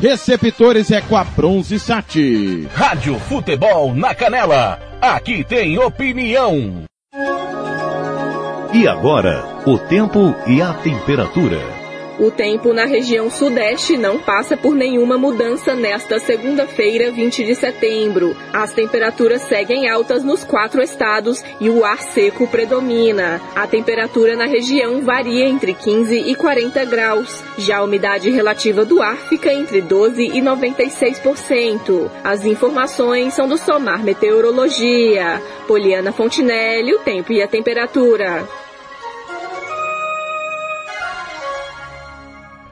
Speaker 23: Receptores é com a Bronze Sat.
Speaker 2: Rádio Futebol na Canela. Aqui tem opinião. E agora, o tempo e a temperatura.
Speaker 15: O tempo na região sudeste não passa por nenhuma mudança nesta segunda-feira, 20 de setembro. As temperaturas seguem altas nos quatro estados e o ar seco predomina. A temperatura na região varia entre 15 e 40 graus. Já a umidade relativa do ar fica entre 12 e 96%. As informações são do Somar Meteorologia. Poliana Fontinelli, o tempo e a temperatura.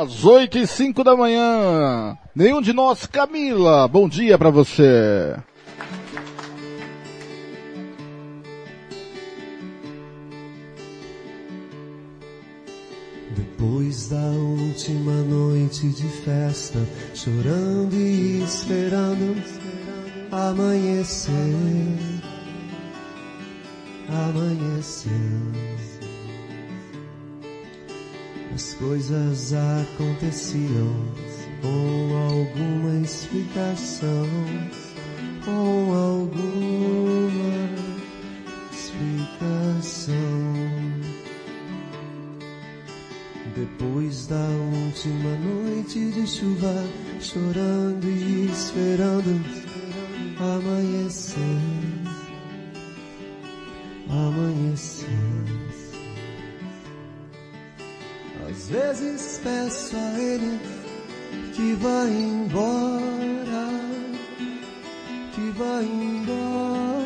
Speaker 1: Às oito e cinco da manhã. Nenhum de nós, Camila. Bom dia para você.
Speaker 3: Depois
Speaker 26: da última noite de festa, chorando e esperando amanhecer, amanhecer. As coisas aconteciam com alguma explicação, com alguma explicação. Depois da última noite de chuva, chorando e esperando amanhecer, amanhecer. Às vezes peço a ele que vá embora, que vá embora.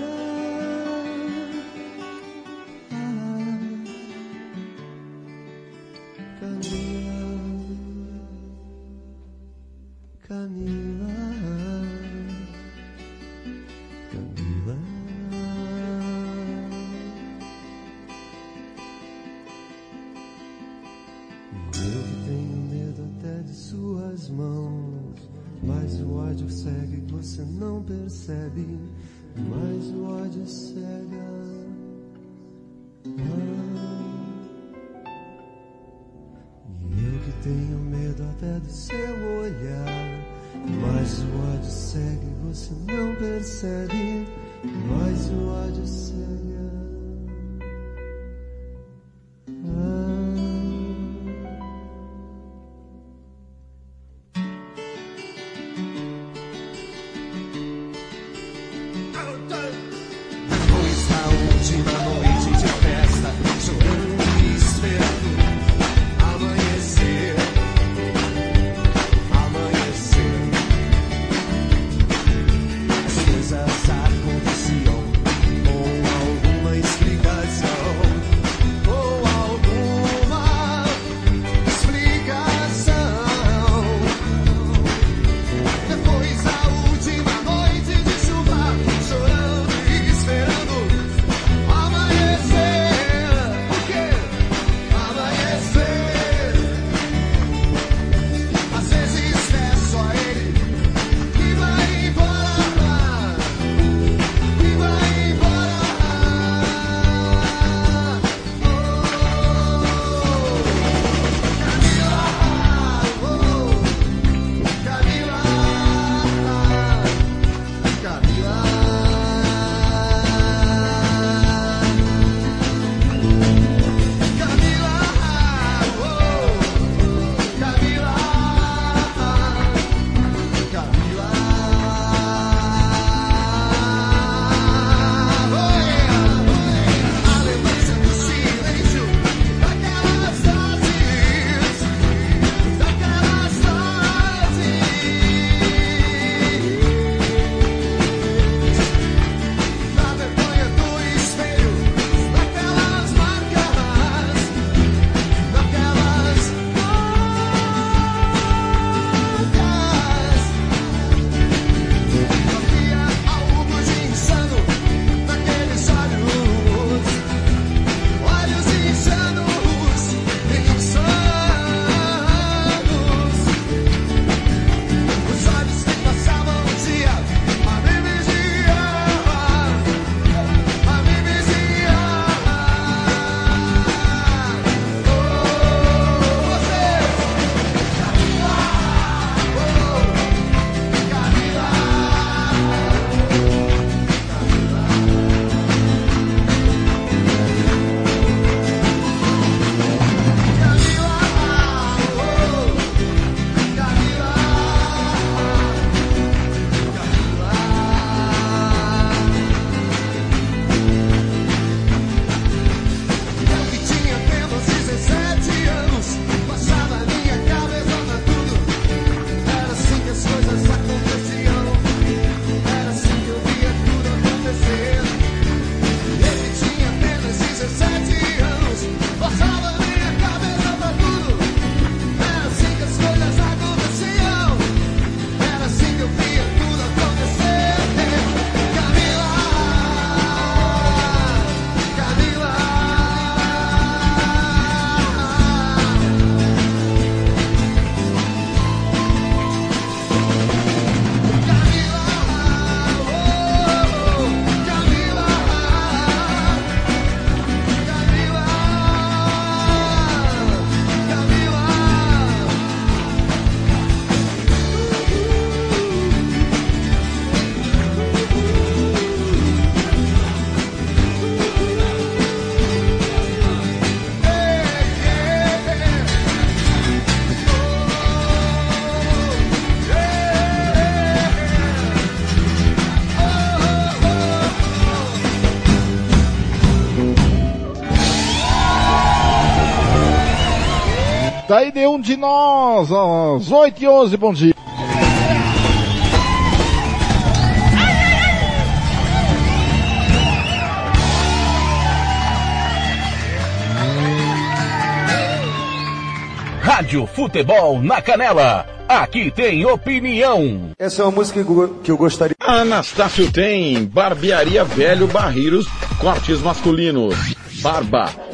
Speaker 26: Você não percebe. Mas o ódio cega. Ah. E eu que tenho medo até do seu olhar. Mas o ódio segue, você não percebe. Mas o ódio cega.
Speaker 1: Nenhum de nós, às 8 e 11, bom dia.
Speaker 2: Rádio Futebol na Canela. Aqui tem opinião.
Speaker 27: Essa é uma música que eu- que eu gostaria.
Speaker 4: A Anastácio tem Barbearia Velho Barreiros, cortes masculinos, barba,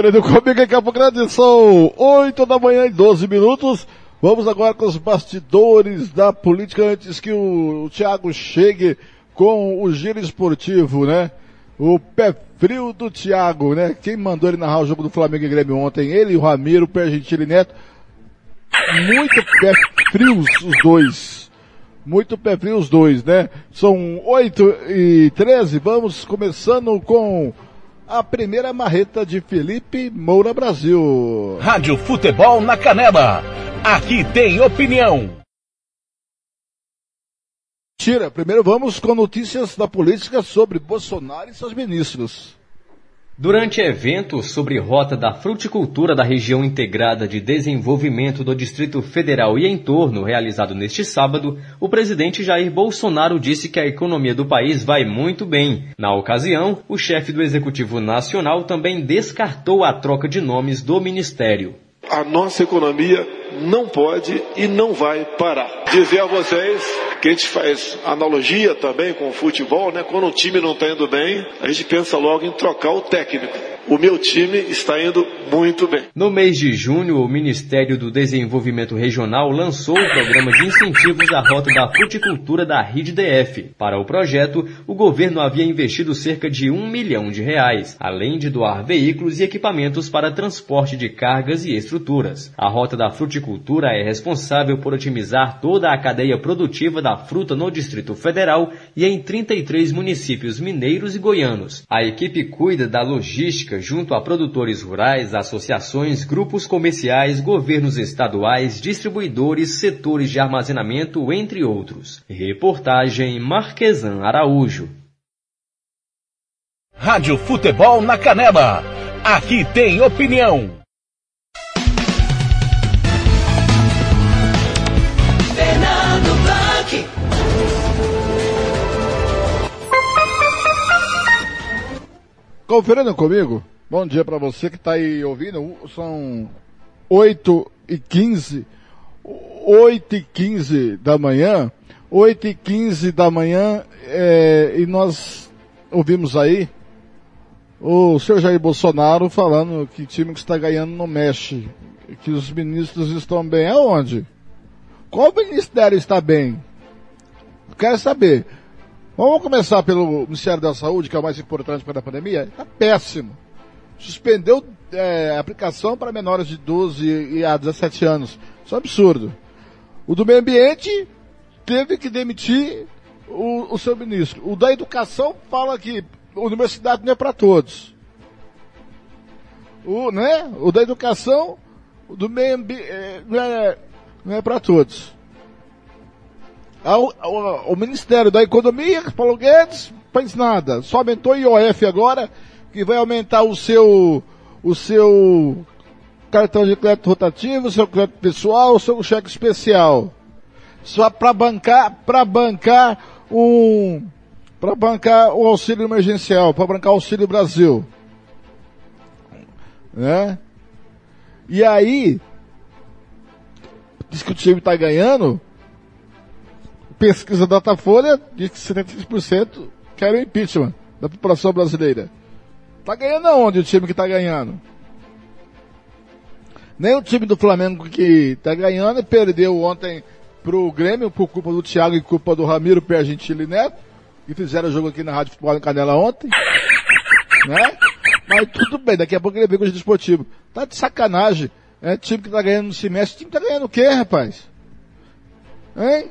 Speaker 1: Fernando comigo em Campo Grande, são 8 da manhã e 12 minutos. Vamos agora com os bastidores da política antes que o, o Thiago chegue com o giro esportivo, né? O pé frio do Thiago, né? Quem mandou ele narrar o jogo do Flamengo e Grêmio ontem? Ele o Ramiro, o Pé Gentili Neto. Muito pé frios os dois. Muito pé frio os dois, né? São 8 e 13, vamos começando com a primeira marreta de Felipe Moura Brasil.
Speaker 2: Rádio Futebol na Canela. Aqui tem opinião.
Speaker 1: Tira, primeiro vamos com notícias da política sobre Bolsonaro e seus ministros.
Speaker 7: Durante evento sobre rota da fruticultura da região integrada de desenvolvimento do Distrito Federal e entorno, realizado neste sábado, o presidente Jair Bolsonaro disse que a economia do país vai muito bem. Na ocasião, o chefe do Executivo Nacional também descartou a troca de nomes do ministério.
Speaker 28: A nossa economia não pode e não vai parar. Dizer a vocês que a gente faz analogia também com o futebol, né? Quando um time não está indo bem, a gente pensa logo em trocar o técnico. O meu time está indo muito bem.
Speaker 7: No mês de junho, o Ministério do Desenvolvimento Regional lançou o programa de incentivos à rota da fruticultura da RIDDF. Para o projeto, o governo havia investido cerca de um milhão de reais, além de doar veículos e equipamentos para transporte de cargas e estruturas. A rota da fruticultura é responsável por otimizar toda a cadeia produtiva da fruta no Distrito Federal e em 33 municípios mineiros e goianos. A equipe cuida da logística junto a produtores rurais, associações, grupos comerciais, governos estaduais, distribuidores, setores de armazenamento, entre outros. Reportagem Marquesan Araújo.
Speaker 2: Rádio Futebol na Canela. Aqui tem opinião.
Speaker 1: Conferindo comigo, bom dia para você que está aí ouvindo, são 8 e 15, 8 e 15 da manhã, 8 e 15 da manhã, é, e nós ouvimos aí o senhor Jair Bolsonaro falando que time que está ganhando não mexe, que os ministros estão bem aonde? Qual ministério está bem? Quero saber. Vamos começar pelo Ministério da Saúde, que é o mais importante para a pandemia? Está péssimo. Suspendeu é, aplicação para menores de 12 e a 17 anos. Isso é um absurdo. O do meio ambiente teve que demitir o, o seu ministro. O da educação fala que universidade não é para todos. O, né? o da educação, o do meio ambiente, não é, não é para todos. Ao, ao, ao, Ministério da Economia, Paulo Guedes, fez nada. Só aumentou o IOF agora, que vai aumentar o seu, o seu cartão de crédito rotativo, o seu crédito pessoal, o seu cheque especial. Só para bancar, para bancar um, para bancar o auxílio emergencial, para bancar o auxílio Brasil. Né? E aí, diz que o time está ganhando, pesquisa Datafolha diz que 73% querem impeachment da população brasileira. Tá ganhando aonde o time que tá ganhando? Nem o time do Flamengo que tá ganhando perdeu ontem pro Grêmio por culpa do Thiago e culpa do Ramiro Pé Gentili Neto, que fizeram o jogo aqui na Rádio Futebol em Canela ontem, né? Mas tudo bem, daqui a pouco ele vem com o desportivo. Tá de sacanagem. É time que tá ganhando no semestre. O time tá ganhando o quê, rapaz? Hein?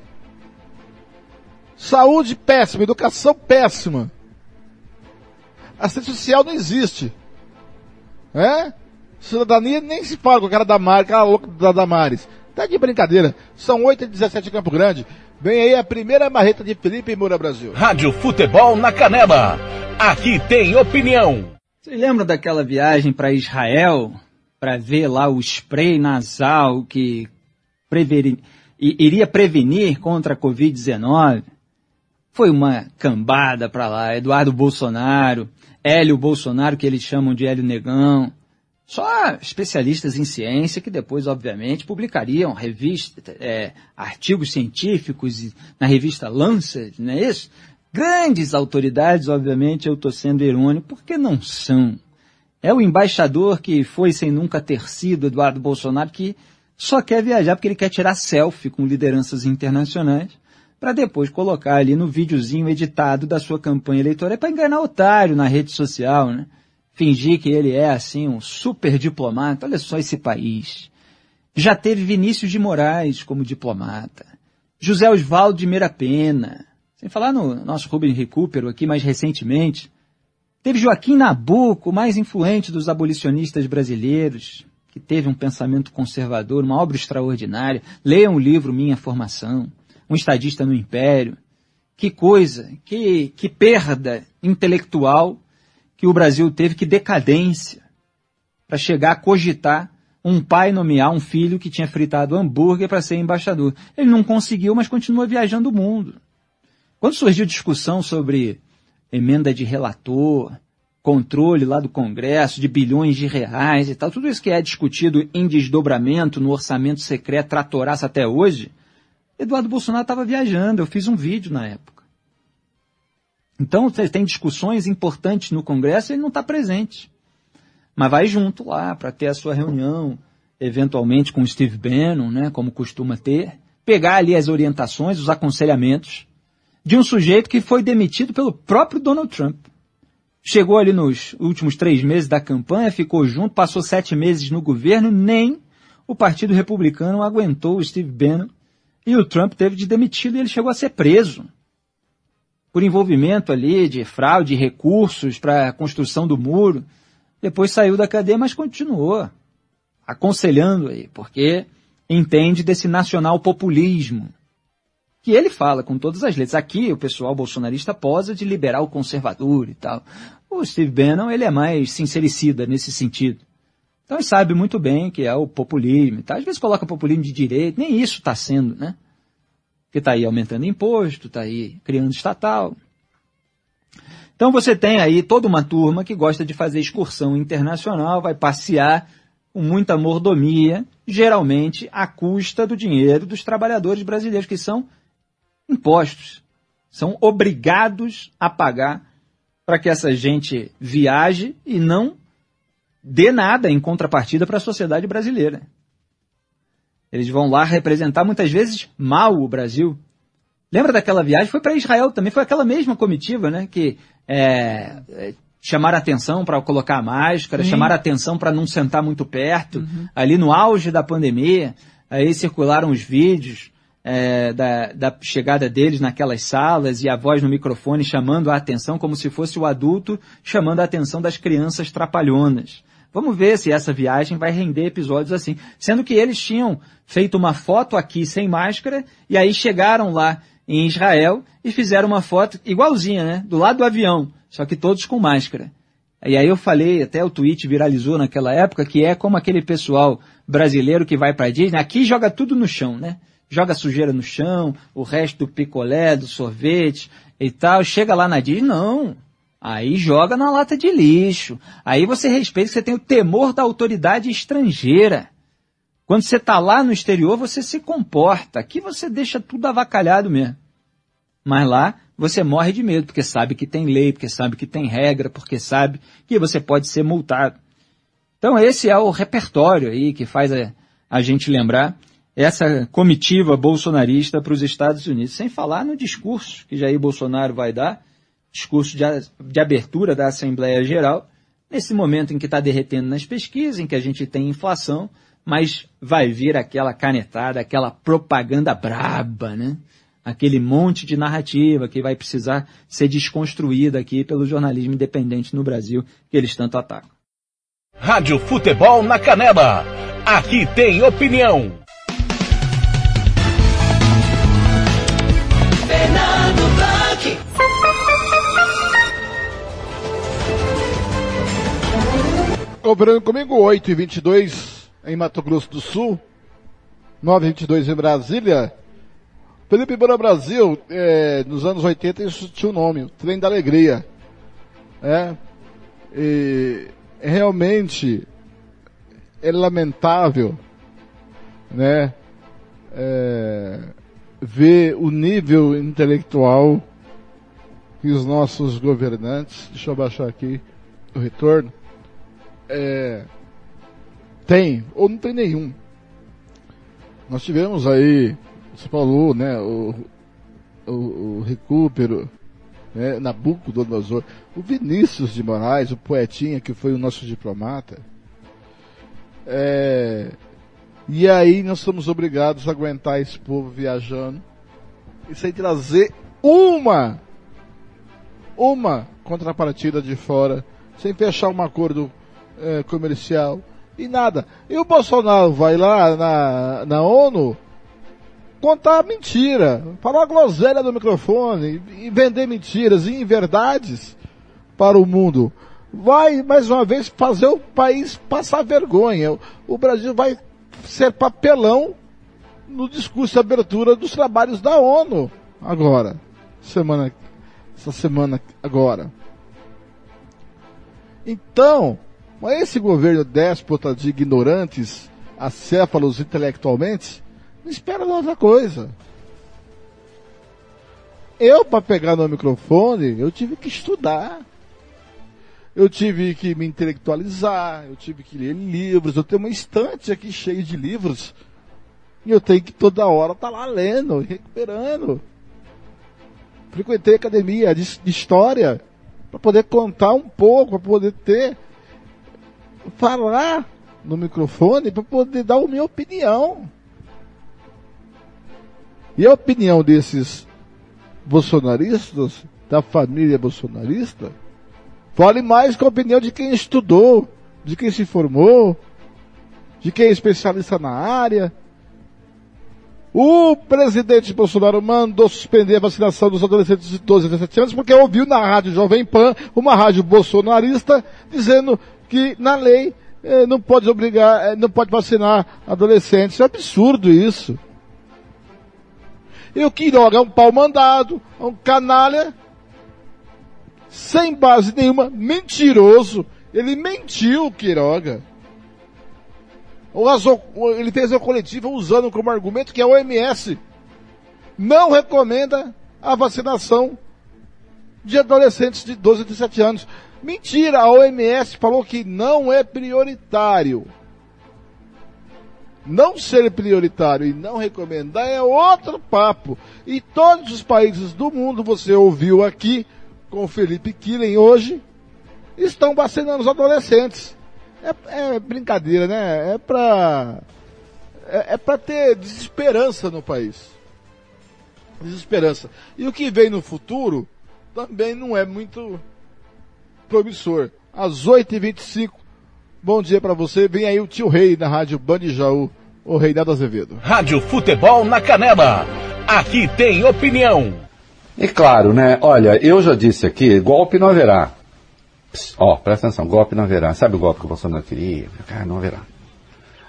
Speaker 1: Saúde péssima, educação péssima. Assistência social não existe. É? Cidadania nem se fala com a cara da Mari, aquela louca da Damares. Tá de brincadeira. São 8 e 17 em Campo Grande. Vem aí a primeira marreta de Felipe Moura Brasil.
Speaker 2: Rádio Futebol na Canela. Aqui tem opinião.
Speaker 29: Vocês lembram daquela viagem para Israel? Para ver lá o spray nasal que preveri... iria prevenir contra a Covid-19? Foi uma cambada para lá. Eduardo Bolsonaro, Hélio Bolsonaro, que eles chamam de Hélio Negão. Só especialistas em ciência que depois, obviamente, publicariam revista, é, artigos científicos na revista Lancet, não é isso? Grandes autoridades, obviamente, eu estou sendo irônico, porque não são. É o embaixador que foi sem nunca ter sido Eduardo Bolsonaro que só quer viajar porque ele quer tirar selfie com lideranças internacionais para depois colocar ali no videozinho editado da sua campanha eleitoral é para enganar otário na rede social, né? fingir que ele é, assim, um super diplomata. Olha só esse país. Já teve Vinícius de Moraes como diplomata. José Osvaldo de Meira Pena. Sem falar no nosso Rubem Recupero aqui mais recentemente. Teve Joaquim Nabuco, o mais influente dos abolicionistas brasileiros, que teve um pensamento conservador, uma obra extraordinária. Leiam o livro Minha Formação. Um estadista no Império. Que coisa, que, que perda intelectual que o Brasil teve, que decadência, para chegar a cogitar um pai nomear um filho que tinha fritado hambúrguer para ser embaixador. Ele não conseguiu, mas continua viajando o mundo. Quando surgiu discussão sobre emenda de relator, controle lá do Congresso de bilhões de reais e tal, tudo isso que é discutido em desdobramento no orçamento secreto, tratoraça até hoje, Eduardo Bolsonaro estava viajando, eu fiz um vídeo na época. Então, tem discussões importantes no Congresso e ele não está presente. Mas vai junto lá para ter a sua reunião, eventualmente com o Steve Bannon, né, como costuma ter, pegar ali as orientações, os aconselhamentos de um sujeito que foi demitido pelo próprio Donald Trump. Chegou ali nos últimos três meses da campanha, ficou junto, passou sete meses no governo, nem o Partido Republicano aguentou o Steve Bannon e o Trump teve de demitido e ele chegou a ser preso por envolvimento ali de fraude, recursos para a construção do muro. Depois saiu da cadeia, mas continuou aconselhando aí, porque entende desse nacional populismo que ele fala com todas as letras. Aqui o pessoal bolsonarista posa de liberal conservador e tal. O Steve Bannon, ele é mais sincericida nesse sentido. Então ele sabe muito bem que é o populismo tal. Às vezes coloca populismo de direita, nem isso está sendo, né? que está aí aumentando imposto, está aí criando estatal. Então você tem aí toda uma turma que gosta de fazer excursão internacional, vai passear com muita mordomia, geralmente à custa do dinheiro dos trabalhadores brasileiros, que são impostos. São obrigados a pagar para que essa gente viaje e não dê nada em contrapartida para a sociedade brasileira. Eles vão lá representar muitas vezes mal o Brasil. Lembra daquela viagem? Foi para Israel também, foi aquela mesma comitiva, né? Que é, é chamaram atenção para colocar a máscara, Sim. chamaram atenção para não sentar muito perto. Uhum. Ali no auge da pandemia, aí circularam os vídeos é, da, da chegada deles naquelas salas e a voz no microfone chamando a atenção como se fosse o adulto chamando a atenção das crianças trapalhonas. Vamos ver se essa viagem vai render episódios assim. Sendo que eles tinham feito uma foto aqui sem máscara e aí chegaram lá em Israel e fizeram uma foto igualzinha, né? Do lado do avião, só que todos com máscara. E aí eu falei, até o tweet viralizou naquela época, que é como aquele pessoal brasileiro que vai para Disney, aqui joga tudo no chão, né? Joga sujeira no chão, o resto do picolé, do sorvete e tal. Chega lá na Disney, não. Aí joga na lata de lixo. Aí você respeita você tem o temor da autoridade estrangeira. Quando você está lá no exterior, você se comporta. Aqui você deixa tudo avacalhado mesmo. Mas lá você morre de medo, porque sabe que tem lei, porque sabe que tem regra, porque sabe que você pode ser multado. Então esse é o repertório aí que faz a, a gente lembrar essa comitiva bolsonarista para os Estados Unidos. Sem falar no discurso que Jair Bolsonaro vai dar discurso de, de abertura da Assembleia Geral, nesse momento em que está derretendo nas pesquisas, em que a gente tem inflação, mas vai vir aquela canetada, aquela propaganda braba, né? Aquele monte de narrativa que vai precisar ser desconstruída aqui pelo jornalismo independente no Brasil, que eles tanto atacam.
Speaker 2: Rádio Futebol na Canela. Aqui tem opinião.
Speaker 1: Cobrando comigo 8 e 22 em Mato Grosso do Sul, 9 e 22 em Brasília. Felipe Moura Brasil, é, nos anos 80 isso tinha um nome, o Trem da Alegria. É, e realmente é lamentável, né, é, ver o nível intelectual que os nossos governantes, deixa eu baixar aqui o retorno, é, tem, ou não tem nenhum. Nós tivemos aí, você falou, né, o, o, o recupero, né, Nabucco do Nosor, o Vinícius de Moraes, o poetinha que foi o nosso diplomata. É, e aí nós somos obrigados a aguentar esse povo viajando e sem trazer uma, uma contrapartida de fora, sem fechar um acordo é, comercial e nada. E o Bolsonaro vai lá na, na ONU contar mentira, falar groselha no microfone e vender mentiras e inverdades para o mundo. Vai, mais uma vez, fazer o país passar vergonha. O Brasil vai ser papelão no discurso de abertura dos trabalhos da ONU agora. Semana, essa semana agora. Então, mas esse governo déspota de ignorantes, acéfalos intelectualmente, não espera outra coisa. Eu, para pegar no microfone, eu tive que estudar. Eu tive que me intelectualizar, eu tive que ler livros, eu tenho uma estante aqui cheia de livros. E eu tenho que toda hora estar tá lá lendo, recuperando. Frequentei academia de, de história para poder contar um pouco, para poder ter falar no microfone para poder dar a minha opinião. E a opinião desses bolsonaristas, da família bolsonarista, vale mais que a opinião de quem estudou, de quem se formou, de quem é especialista na área. O presidente Bolsonaro mandou suspender a vacinação dos adolescentes de 12 a 17 anos porque ouviu na rádio Jovem Pan, uma rádio bolsonarista, dizendo que na lei eh, não pode obrigar, eh, não pode vacinar adolescentes. É absurdo isso. E o Quiroga é um pau mandado, é um canalha, sem base nenhuma, mentiroso. Ele mentiu, Quiroga. Ele fez a coletiva usando como argumento que a OMS não recomenda a vacinação de adolescentes de 12 a 17 anos. Mentira, a OMS falou que não é prioritário não ser prioritário e não recomendar é outro papo. E todos os países do mundo, você ouviu aqui com o Felipe Killen hoje, estão vacinando os adolescentes. É, é brincadeira, né? É pra, é, é pra ter desesperança no país. Desesperança. E o que vem no futuro também não é muito promissor. Às 8h25, Bom dia para você. Vem aí o tio Rei na Rádio Band Jaú, o Reinaldo Azevedo.
Speaker 2: Rádio Futebol na Canela. Aqui tem opinião.
Speaker 30: E claro, né? Olha, eu já disse aqui, golpe não haverá. Ó, oh, presta atenção, golpe não haverá. Sabe o golpe que o Bolsonaro queria? Ah, não haverá.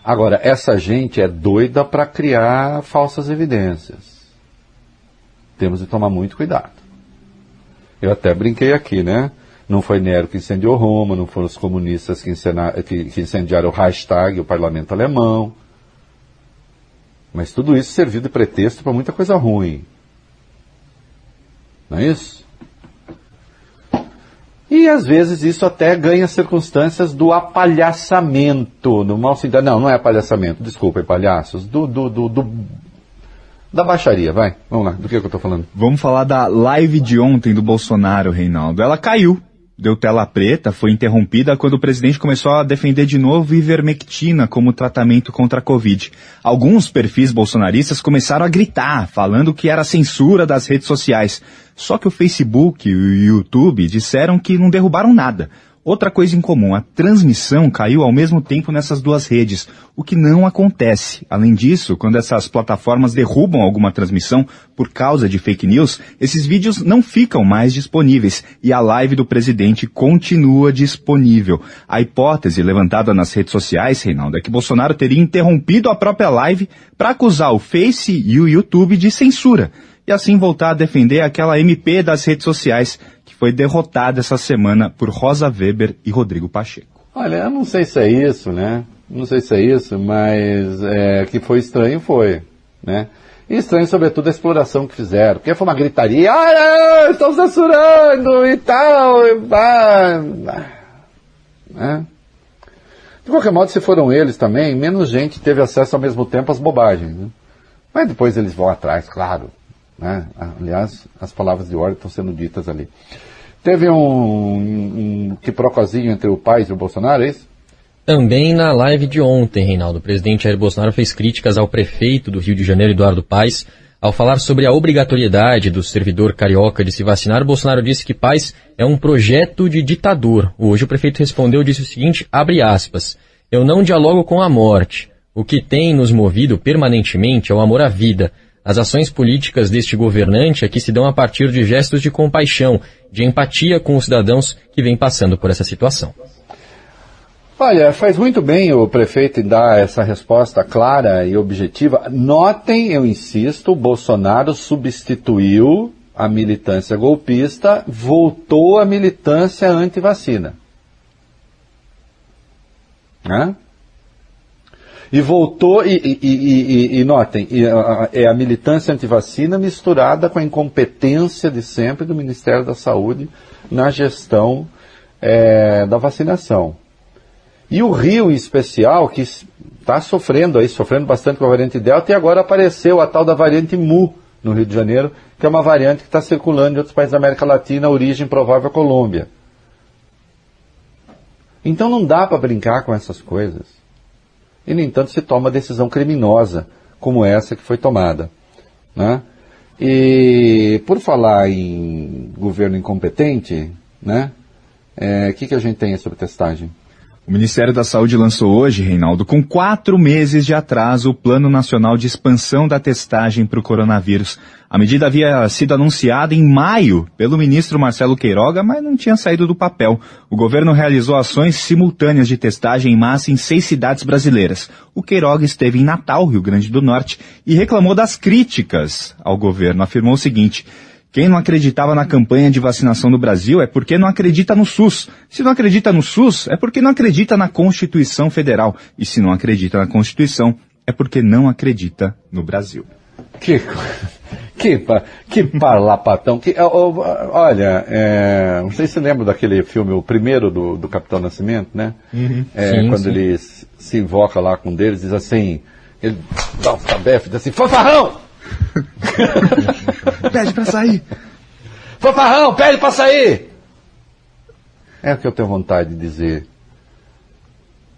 Speaker 30: Agora, essa gente é doida para criar falsas evidências. Temos de tomar muito cuidado. Eu até brinquei aqui, né? Não foi Nero que incendiou Roma, não foram os comunistas que, que, que incendiaram o Reichstag, o parlamento alemão. Mas tudo isso serviu de pretexto para muita coisa ruim. Não é isso? E às vezes isso até ganha circunstâncias do apalhaçamento, no mal sentido. Não, não é apalhaçamento, desculpem, palhaços. Do, do, do, do, da baixaria, vai. Vamos lá, do que, que eu estou falando?
Speaker 31: Vamos falar da live de ontem do Bolsonaro, Reinaldo. Ela caiu deu tela preta, foi interrompida quando o presidente começou a defender de novo ivermectina como tratamento contra a Covid. Alguns perfis bolsonaristas começaram a gritar, falando que era censura das redes sociais. Só que o Facebook e o YouTube disseram que não derrubaram nada. Outra coisa em comum, a transmissão caiu ao mesmo tempo nessas duas redes, o que não acontece. Além disso, quando essas plataformas derrubam alguma transmissão por causa de fake news, esses vídeos não ficam mais disponíveis e a live do presidente continua disponível. A hipótese levantada nas redes sociais, Reinaldo, é que Bolsonaro teria interrompido a própria live para acusar o Face e o YouTube de censura e assim voltar a defender aquela MP das redes sociais foi derrotada essa semana por Rosa Weber e Rodrigo Pacheco.
Speaker 30: Olha, eu não sei se é isso, né? Não sei se é isso, mas é, que foi estranho foi, né? E estranho, sobretudo, a exploração que fizeram. Porque foi uma gritaria, ah, estão censurando e tal, e pá. Né? De qualquer modo, se foram eles também, menos gente teve acesso ao mesmo tempo às bobagens. Né? Mas depois eles vão atrás, claro. Né? Aliás, as palavras de ordem estão sendo ditas ali. Teve um, um quiprocozinho entre o Paz e o Bolsonaro, é isso?
Speaker 32: Também na live de ontem, Reinaldo, o presidente Jair Bolsonaro fez críticas ao prefeito do Rio de Janeiro, Eduardo Paes. Ao falar sobre a obrigatoriedade do servidor carioca de se vacinar, Bolsonaro disse que Paes é um projeto de ditador. Hoje o prefeito respondeu, disse o seguinte, abre aspas, eu não dialogo com a morte. O que tem nos movido permanentemente é o amor à vida. As ações políticas deste governante aqui se dão a partir de gestos de compaixão, de empatia com os cidadãos que vêm passando por essa situação.
Speaker 30: Olha, faz muito bem o prefeito dar essa resposta clara e objetiva. Notem, eu insisto, Bolsonaro substituiu a militância golpista, voltou à militância anti-vacina. Né? E voltou, e, e, e, e notem, é a militância antivacina misturada com a incompetência de sempre do Ministério da Saúde na gestão é, da vacinação. E o Rio, em especial, que está sofrendo aí, sofrendo bastante com a variante Delta, e agora apareceu a tal da variante Mu no Rio de Janeiro, que é uma variante que está circulando em outros países da América Latina, origem provável Colômbia. Então não dá para brincar com essas coisas e, no entanto, se toma decisão criminosa como essa que foi tomada. Né? E por falar em governo incompetente, né? O é, que, que a gente tem sobre testagem?
Speaker 31: O Ministério da Saúde lançou hoje, Reinaldo, com quatro meses de atraso, o Plano Nacional de Expansão da Testagem para o Coronavírus. A medida havia sido anunciada em maio pelo ministro Marcelo Queiroga, mas não tinha saído do papel. O governo realizou ações simultâneas de testagem em massa em seis cidades brasileiras. O Queiroga esteve em Natal, Rio Grande do Norte, e reclamou das críticas ao governo. Afirmou o seguinte. Quem não acreditava na campanha de vacinação no Brasil é porque não acredita no SUS. Se não acredita no SUS, é porque não acredita na Constituição Federal. E se não acredita na Constituição, é porque não acredita no Brasil.
Speaker 30: Que, que, que parlapatão. Que, olha, é, não sei se você lembra daquele filme, o primeiro do, do Capitão Nascimento, né? Uhum. É, sim, quando sim. ele se invoca lá com um deles, diz assim, ele dá um tabefe, diz assim, fanfarrão!
Speaker 31: pede pra sair.
Speaker 30: Fanfarrão, pede pra sair! É o que eu tenho vontade de dizer.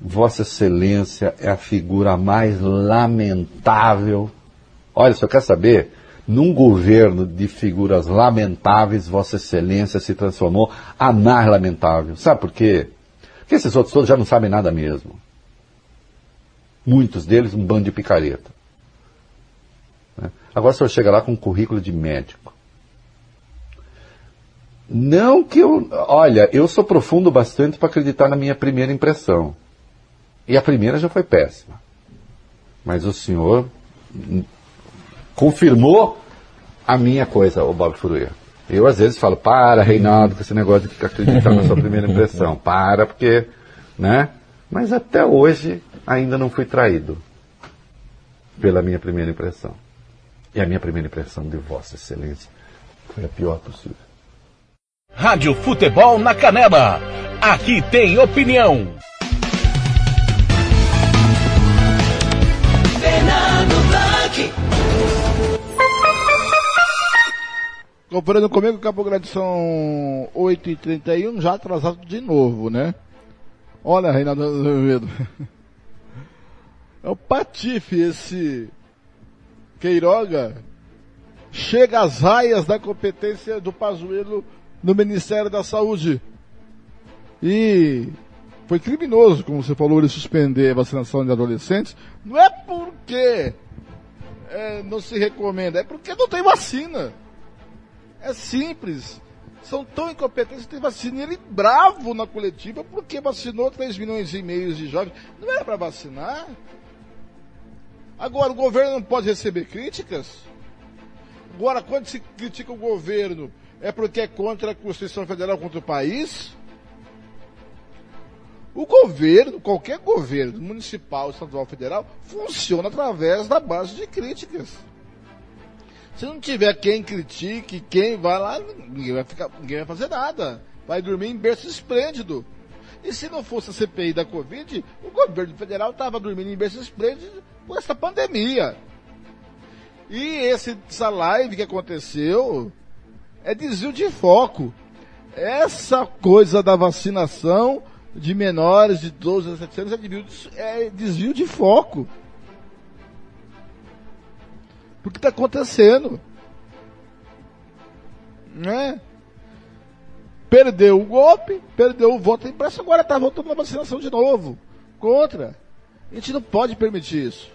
Speaker 30: Vossa Excelência é a figura mais lamentável. Olha, se eu quer saber, num governo de figuras lamentáveis, Vossa Excelência se transformou a mais lamentável. Sabe por quê? Porque esses outros todos já não sabem nada mesmo. Muitos deles um bando de picareta. Agora o senhor chega lá com um currículo de médico. Não que eu. Olha, eu sou profundo bastante para acreditar na minha primeira impressão. E a primeira já foi péssima. Mas o senhor confirmou a minha coisa, o Bob Furuia. Eu às vezes falo, para, Reinaldo, com esse negócio de acreditar na sua primeira impressão. Para, porque. né? Mas até hoje ainda não fui traído pela minha primeira impressão. E a minha primeira impressão de Vossa Excelência foi a pior possível.
Speaker 2: Rádio Futebol na Canela. Aqui tem opinião.
Speaker 33: Fernando Blanc.
Speaker 1: Comparando comigo, Campo Grande são 8h31, já atrasado de novo, né? Olha, Reinaldo Azevedo. É o Patife esse Queiroga. Chega às raias da competência do Pazuello no Ministério da Saúde. E foi criminoso, como você falou, ele suspender a vacinação de adolescentes. Não é porque é, não se recomenda, é porque não tem vacina. É simples. São tão incompetentes que tem vacina. E ele bravo na coletiva porque vacinou 3 milhões e meio de jovens. Não era para vacinar? Agora, o governo não pode receber críticas? Agora, quando se critica o governo, é porque é contra a Constituição Federal, contra o país? O governo, qualquer governo, municipal, estadual, federal, funciona através da base de críticas. Se não tiver quem critique, quem vai lá, ninguém vai, ficar, ninguém vai fazer nada. Vai dormir em berço esplêndido. E se não fosse a CPI da Covid, o governo federal estava dormindo em berço esplêndido por essa pandemia. E esse, essa live que aconteceu é desvio de foco. Essa coisa da vacinação de menores de 12 a 17 anos é desvio de, é desvio de foco. Porque está acontecendo. Né? Perdeu o golpe, perdeu o voto impresso, agora está voltando na vacinação de novo. Contra. A gente não pode permitir isso.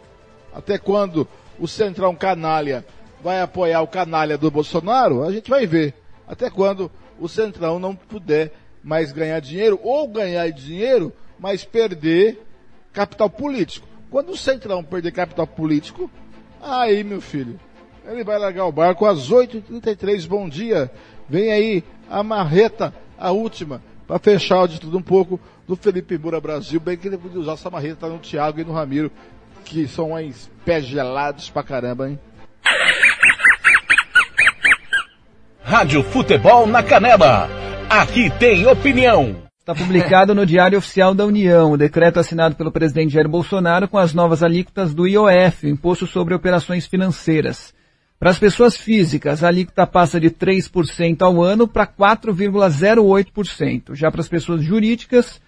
Speaker 1: Até quando o Centrão Canalha vai apoiar o canalha do Bolsonaro, a gente vai ver. Até quando o Centrão não puder mais ganhar dinheiro, ou ganhar dinheiro, mas perder capital político. Quando o Centrão perder capital político, aí, meu filho, ele vai largar o barco às 8h33. Bom dia. Vem aí a marreta, a última, para fechar de tudo um pouco do Felipe Moura Brasil. Bem que ele podia usar essa marreta no Thiago e no Ramiro, que são uns pés gelados pra caramba, hein?
Speaker 2: Rádio Futebol na Canela. Aqui tem opinião.
Speaker 34: Está publicado no Diário Oficial da União o decreto assinado pelo presidente Jair Bolsonaro com as novas alíquotas do IOF, Imposto sobre Operações Financeiras. Para as pessoas físicas, a alíquota passa de 3% ao ano para 4,08%. Já para as pessoas jurídicas,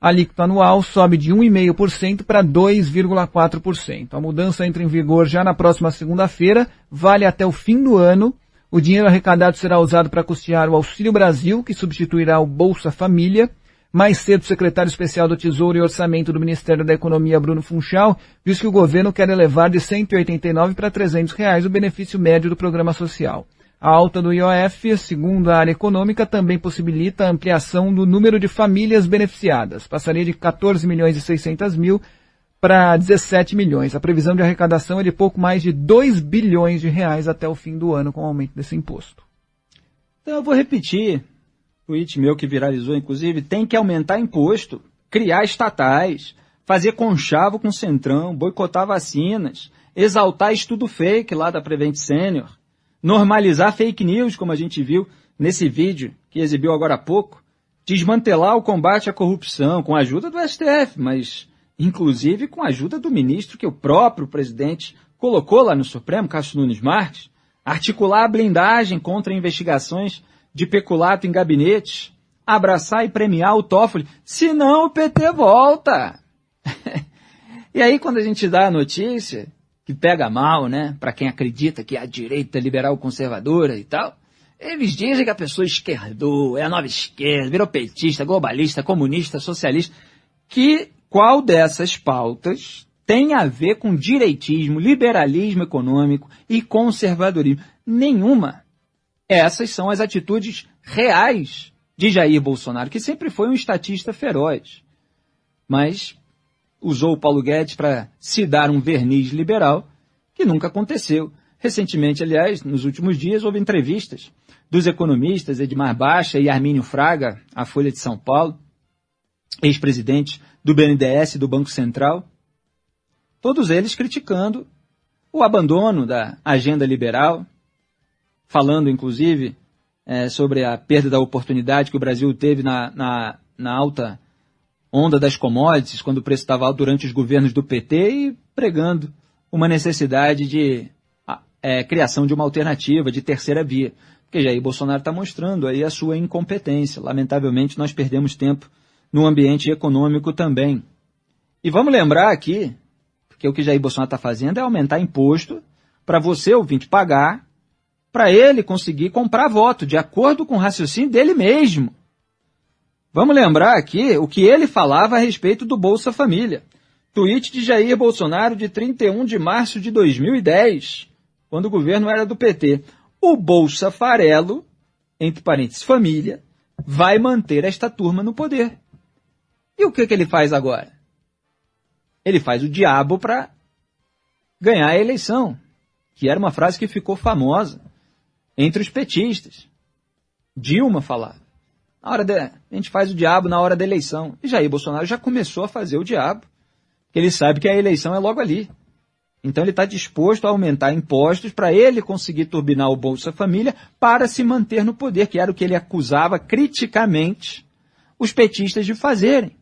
Speaker 34: a alíquota anual sobe de 1,5% para 2,4%. A mudança entra em vigor já na próxima segunda-feira, vale até o fim do ano. O dinheiro arrecadado será usado para custear o Auxílio Brasil, que substituirá o Bolsa Família. Mais cedo, o secretário especial do Tesouro e Orçamento do Ministério da Economia, Bruno Funchal, disse que o governo quer elevar de 189 para 300 reais o benefício médio do programa social. A alta do IOF, segundo a área econômica, também possibilita a ampliação do número de famílias beneficiadas. Passaria de 14 milhões e 600 mil para 17 milhões. A previsão de arrecadação é de pouco mais de 2 bilhões de reais até o fim do ano com o aumento desse imposto.
Speaker 29: Então eu vou repetir tweet meu que viralizou, inclusive, tem que aumentar imposto, criar estatais, fazer conchavo com Centrão, boicotar vacinas, exaltar estudo fake lá da Prevent Senior, normalizar fake news, como a gente viu nesse vídeo que exibiu agora há pouco, desmantelar o combate à corrupção com a ajuda do STF, mas inclusive com a ajuda do ministro que o próprio presidente colocou lá no Supremo, Cássio Nunes Marques, articular a blindagem contra investigações de peculato em gabinetes, abraçar e premiar o Toffoli, senão o PT volta. e aí quando a gente dá a notícia, que pega mal, né, para quem acredita que a direita liberal conservadora e tal, eles dizem que a pessoa esquerdou, é a nova esquerda, virou petista, globalista, comunista, socialista, que qual dessas pautas tem a ver com direitismo, liberalismo econômico e conservadorismo? Nenhuma. Essas são as atitudes reais de Jair Bolsonaro, que sempre foi um estatista feroz. Mas usou o Paulo Guedes para se dar um verniz liberal que nunca aconteceu. Recentemente, aliás, nos últimos dias, houve entrevistas dos economistas Edmar Baixa e Armínio Fraga, à Folha de São Paulo, ex-presidentes do BNDES e do Banco Central, todos eles criticando o abandono da agenda liberal, falando, inclusive, é, sobre a perda da oportunidade que o Brasil teve na, na, na alta onda das commodities, quando o preço estava alto durante os governos do PT, e pregando uma necessidade de é, criação de uma alternativa, de terceira via. Porque Jair Bolsonaro está mostrando aí a sua incompetência. Lamentavelmente, nós perdemos tempo no ambiente econômico também. E vamos lembrar aqui que o que Jair Bolsonaro está fazendo é aumentar imposto para você, ouvinte, pagar, para ele conseguir comprar voto, de acordo com o raciocínio dele mesmo. Vamos lembrar aqui o que ele falava a respeito do Bolsa Família. Tweet de Jair Bolsonaro de 31 de março de 2010, quando o governo era do PT. O Bolsa Farelo, entre parênteses, família, vai manter esta turma no poder. E o que, que ele faz agora? Ele faz o diabo para ganhar a eleição, que era uma frase que ficou famosa entre os petistas. Dilma falava. Na hora de, a gente faz o diabo na hora da eleição. E Jair Bolsonaro já começou a fazer o diabo. Ele sabe que a eleição é logo ali. Então ele está disposto a aumentar impostos para ele conseguir turbinar o Bolsa Família para se manter no poder, que era o que ele acusava criticamente os petistas de fazerem.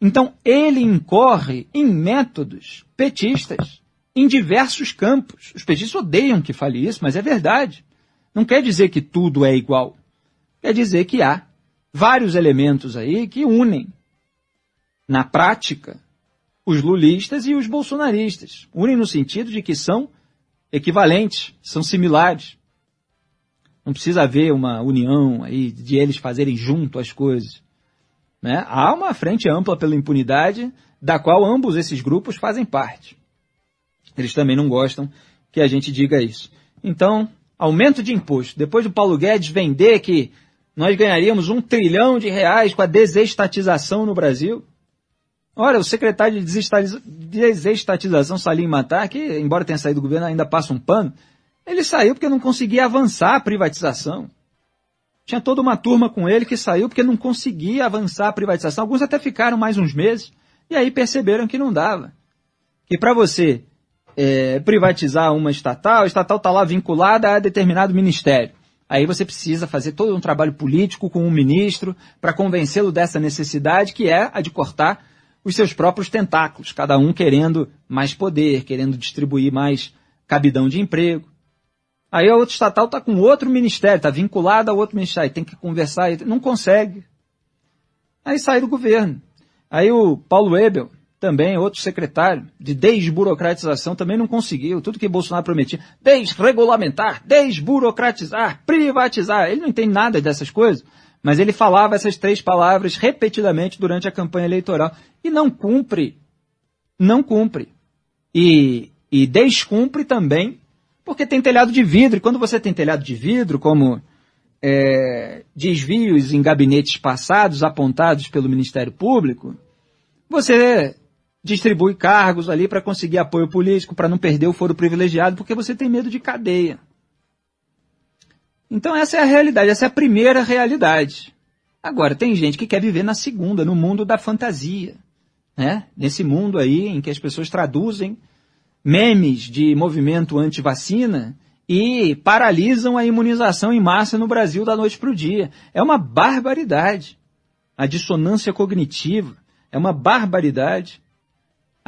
Speaker 29: Então ele incorre em métodos petistas em diversos campos. Os petistas odeiam que fale isso, mas é verdade. Não quer dizer que tudo é igual. Quer dizer que há vários elementos aí que unem, na prática, os lulistas e os bolsonaristas. Unem no sentido de que são equivalentes, são similares. Não precisa haver uma união aí de eles fazerem junto as coisas. Né? Há uma frente ampla pela impunidade, da qual ambos esses grupos fazem parte. Eles também não gostam que a gente diga isso. Então, aumento de imposto. Depois do Paulo Guedes vender que nós ganharíamos um trilhão de reais com a desestatização no Brasil, Olha, o secretário de desestatização, Salim Matar, que, embora tenha saído do governo, ainda passa um pano, ele saiu porque não conseguia avançar a privatização. Tinha toda uma turma com ele que saiu porque não conseguia avançar a privatização. Alguns até ficaram mais uns meses e aí perceberam que não dava. Que para você é, privatizar uma estatal, a estatal está lá vinculada a determinado ministério. Aí você precisa fazer todo um trabalho político com um ministro para convencê-lo dessa necessidade, que é a de cortar os seus próprios tentáculos, cada um querendo mais poder, querendo distribuir mais cabidão de emprego. Aí a outra estatal está com outro ministério, está vinculada a outro ministério, tem que conversar, não consegue. Aí sai do governo. Aí o Paulo Ebel, também outro secretário de desburocratização, também não conseguiu. Tudo que Bolsonaro prometia, desregulamentar, desburocratizar, privatizar. Ele não entende nada dessas coisas. Mas ele falava essas três palavras repetidamente durante a campanha eleitoral e não cumpre. Não cumpre. E, e descumpre também, porque tem telhado de vidro. E quando você tem telhado de vidro, como é, desvios em gabinetes passados apontados pelo Ministério Público, você distribui cargos ali para conseguir apoio político, para não perder o foro privilegiado, porque você tem medo de cadeia. Então essa é a realidade, essa é a primeira realidade. Agora, tem gente que quer viver na segunda, no mundo da fantasia. Né? Nesse mundo aí em que as pessoas traduzem memes de movimento anti-vacina e paralisam a imunização em massa no Brasil da noite para o dia. É uma barbaridade. A dissonância cognitiva é uma barbaridade.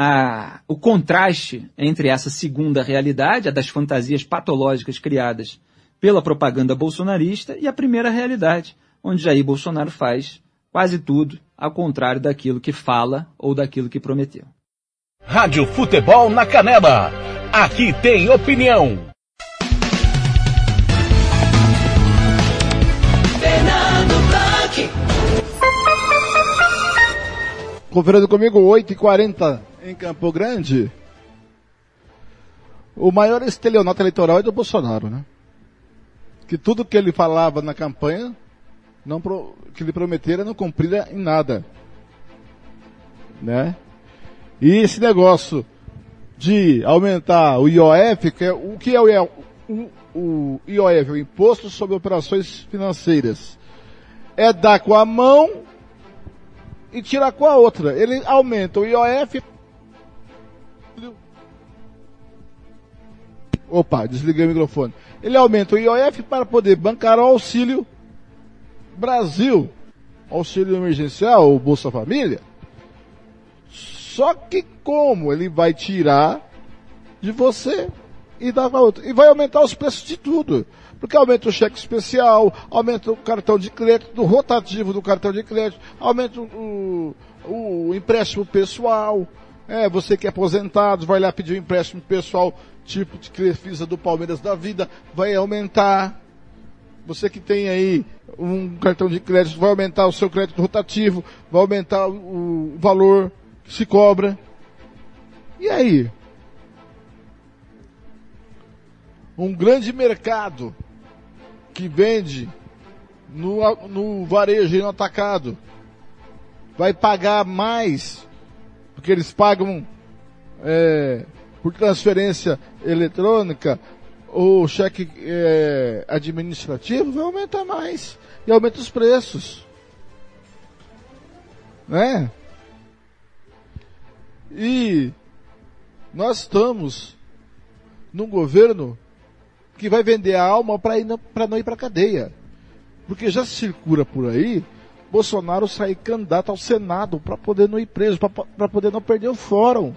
Speaker 29: A, o contraste entre essa segunda realidade, a das fantasias patológicas criadas pela propaganda bolsonarista e a primeira realidade, onde Jair Bolsonaro faz quase tudo ao contrário daquilo que fala ou daquilo que prometeu.
Speaker 2: Rádio Futebol na Canela. Aqui tem opinião.
Speaker 1: Conferindo comigo, 8h40 em Campo Grande. O maior estelionato eleitoral é do Bolsonaro, né? que tudo que ele falava na campanha, não pro, que ele prometera, não cumpria em nada. Né? E esse negócio de aumentar o IOF, que é, o que é o, o, o IOF, o Imposto sobre Operações Financeiras, é dar com a mão e tirar com a outra. Ele aumenta o IOF. Opa, desliguei o microfone ele aumenta o IOF para poder bancar o auxílio Brasil, auxílio emergencial, ou Bolsa Família. Só que como ele vai tirar de você e dar para outro? E vai aumentar os preços de tudo. Porque aumenta o cheque especial, aumenta o cartão de crédito, o rotativo do cartão de crédito, aumenta o, o empréstimo pessoal. É, você que é aposentado, vai lá pedir um empréstimo pessoal, tipo de Crefisa do Palmeiras da vida, vai aumentar. Você que tem aí um cartão de crédito, vai aumentar o seu crédito rotativo, vai aumentar o, valor que se cobra. E aí? Um grande mercado que vende no, no varejo e no atacado vai pagar mais, porque eles pagam é, por transferência eletrônica ou cheque é, administrativo, vai aumentar mais. E aumenta os preços. Né? E nós estamos num governo que vai vender a alma para não ir para cadeia. Porque já circula por aí Bolsonaro sair candidato ao Senado para poder não ir preso, para poder não perder o fórum.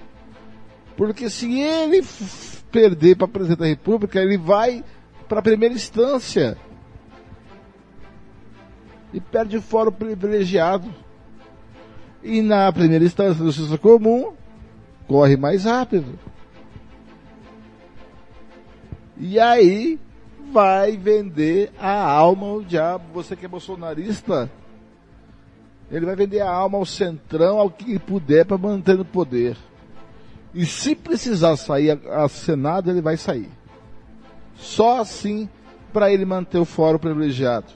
Speaker 1: Porque se ele perder para presidente da República, ele vai para a primeira instância. E perde o fórum privilegiado. E na primeira instância da justiça comum, corre mais rápido. E aí vai vender a alma ao diabo. Você que é bolsonarista, ele vai vender a alma ao centrão, ao que puder para manter no poder. E se precisar sair a, a Senado, ele vai sair. Só assim para ele manter o fórum privilegiado.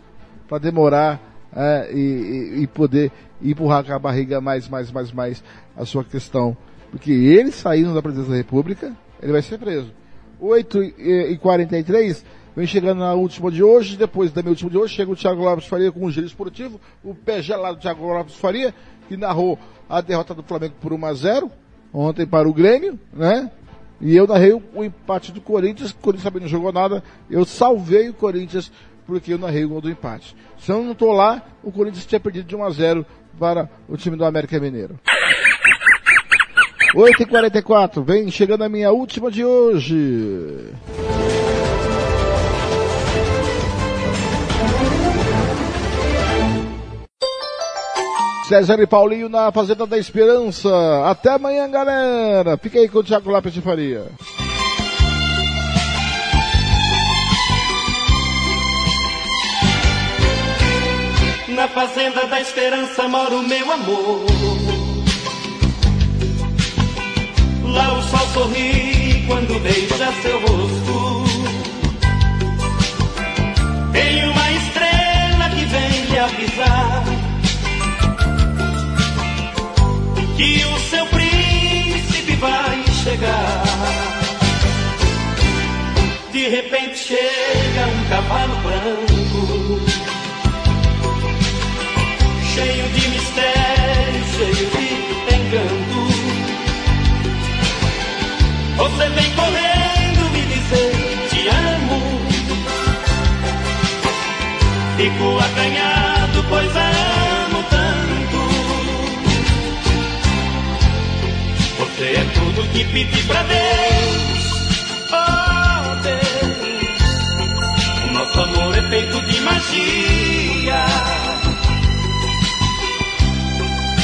Speaker 1: Para demorar é, e, e, poder empurrar com a barriga mais, mais, mais, mais a sua questão. Porque ele saindo da presidência da República, ele vai ser preso. 8 e 43 vem chegando na última de hoje, depois da minha última de hoje, chega o Thiago Lopes Faria com um giro esportivo, o pé gelado do Thiago Lopes Faria, que narrou a derrota do Flamengo por 1 a 0 ontem para o Grêmio, né? E eu narrei o, o empate do Corinthians, o Corinthians também não jogou nada, eu salvei o Corinthians porque eu narrei o gol do empate. Se eu não estou lá, o Corinthians tinha perdido de 1 a 0 para o time do América Mineiro. 8h44, vem chegando a minha última de hoje. César e Paulinho na Fazenda da Esperança. Até amanhã, galera. Fica aí com o Thiago Lopes de Faria.
Speaker 35: Na Fazenda da Esperança mora o meu amor. Lá o sol sorri quando beija seu rosto. Tem uma estrela que vem lhe avisar que o seu príncipe vai chegar. De repente chega um cavalo que pedi pra Deus. Oh Deus, o nosso amor é feito de magia.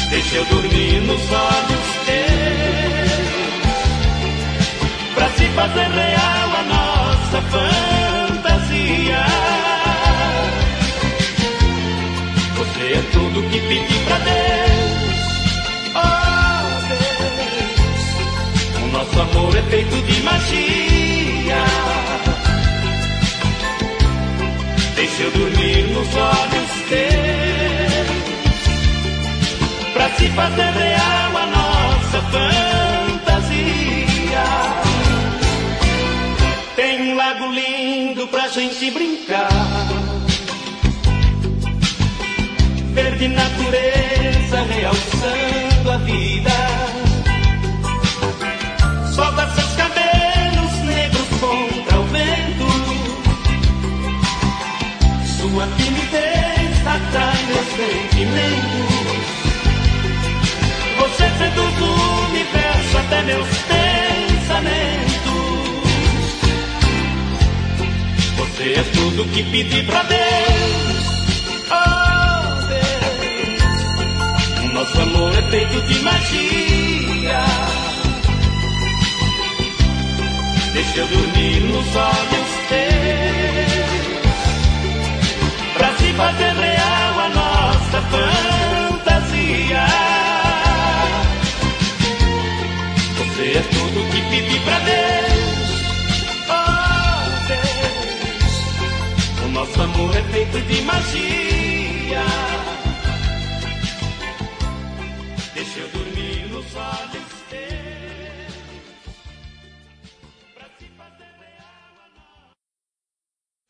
Speaker 35: Deixa eu dormir nos olhos teus, pra se fazer real a nossa fantasia. Você é tudo que pedi pra Deus. Amor é feito de magia. Deixa eu dormir nos olhos teus, pra se fazer real a nossa fantasia. Tem um lago lindo pra gente brincar. Verde natureza realçando a vida Sua timidez atrai meus sentimentos. Você seduz o universo até meus pensamentos.
Speaker 3: Você é tudo que pedi pra Deus. Oh, Deus. Nosso amor é feito de magia. Deixa eu dormir nos olhos teus. Fazer real a nossa fantasia. Você é tudo que pedi pra Deus. Oh, Deus. O nosso amor é feito de magia.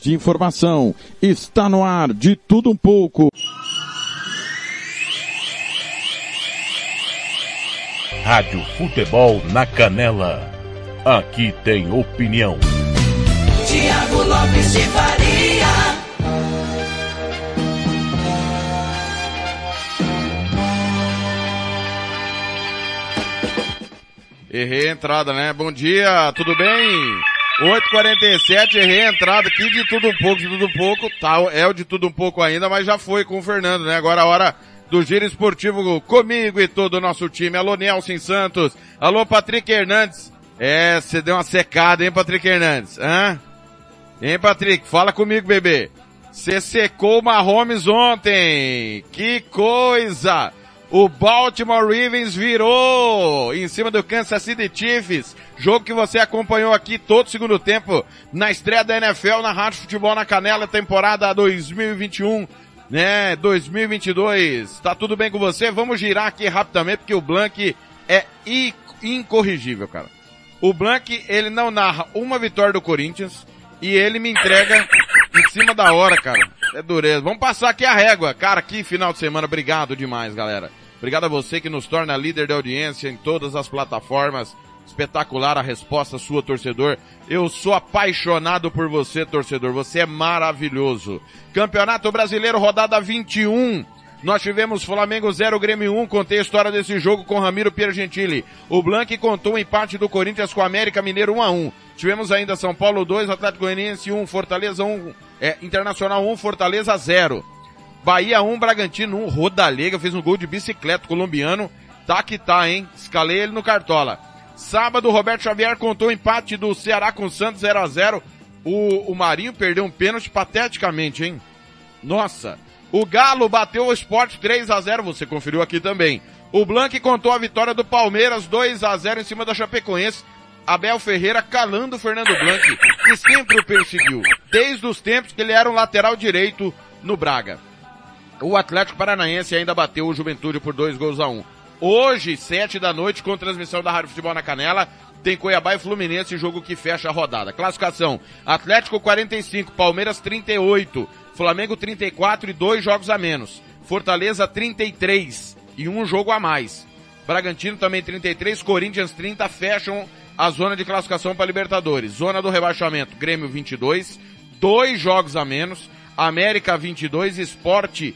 Speaker 23: De informação. Está no ar de tudo um pouco.
Speaker 2: Rádio Futebol na Canela. Aqui tem opinião.
Speaker 3: Tiago Lopes de Faria.
Speaker 25: Errei a entrada, né? Bom dia, tudo bem? 8h47, errei a aqui de tudo um pouco, de tudo um pouco. Tá, é o de tudo um pouco ainda, mas já foi com o Fernando, né? Agora a hora do giro esportivo comigo e todo o nosso time. Alô, Nelson Santos. Alô, Patrick Hernandes. É, você deu uma secada, hein, Patrick Hernandes? Hã? Hein, Patrick? Fala comigo, bebê. Você secou o Mahomes ontem. Que coisa! O Baltimore Ravens virou em cima do Kansas City Chiefs. Jogo que você acompanhou aqui todo o segundo tempo na estreia da NFL na Rádio Futebol na Canela, temporada 2021, né? 2022. Tá tudo bem com você? Vamos girar aqui rapidamente porque o Blank é incorrigível, cara. O Blank, ele não narra uma vitória do Corinthians e ele me entrega em cima da hora, cara. É dureza. Vamos passar aqui a régua. Cara, que final de semana. Obrigado demais, galera. Obrigado a você que nos torna líder de audiência em todas as plataformas. Espetacular a resposta sua, torcedor. Eu sou apaixonado por você, torcedor. Você é maravilhoso. Campeonato Brasileiro, rodada 21. Nós tivemos Flamengo 0, Grêmio 1. Contei a história desse jogo com Ramiro Piergentili. O Blank contou o empate do Corinthians com América Mineiro 1 a 1. Tivemos ainda São Paulo 2, Atlético Goianiense 1, Fortaleza 1, é, Internacional 1, Fortaleza 0. Bahia 1, Bragantino 1, Rodalega fez um gol de bicicleta colombiano. Tá que tá, hein? Escalei ele no Cartola. Sábado, Roberto Xavier contou o empate do Ceará com o Santos 0 a 0 o, o Marinho perdeu um pênalti pateticamente, hein? Nossa. O Galo bateu o Sport 3 a 0 você conferiu aqui também. O Blank contou a vitória do Palmeiras 2 a 0 em cima da Chapecoense. Abel Ferreira calando o Fernando Blanc, que sempre o perseguiu, desde os tempos que ele era um lateral direito no Braga. O Atlético Paranaense ainda bateu o Juventude por dois gols a um. Hoje, sete da noite, com transmissão da Rádio Futebol na Canela, tem Cuiabá e Fluminense, jogo que fecha a rodada. Classificação, Atlético 45, Palmeiras 38, Flamengo 34 e dois jogos a menos. Fortaleza 33 e um jogo a mais. Bragantino também 33, Corinthians 30, fecham a zona de classificação para Libertadores. Zona do rebaixamento, Grêmio 22, dois jogos a menos. América 22, Esporte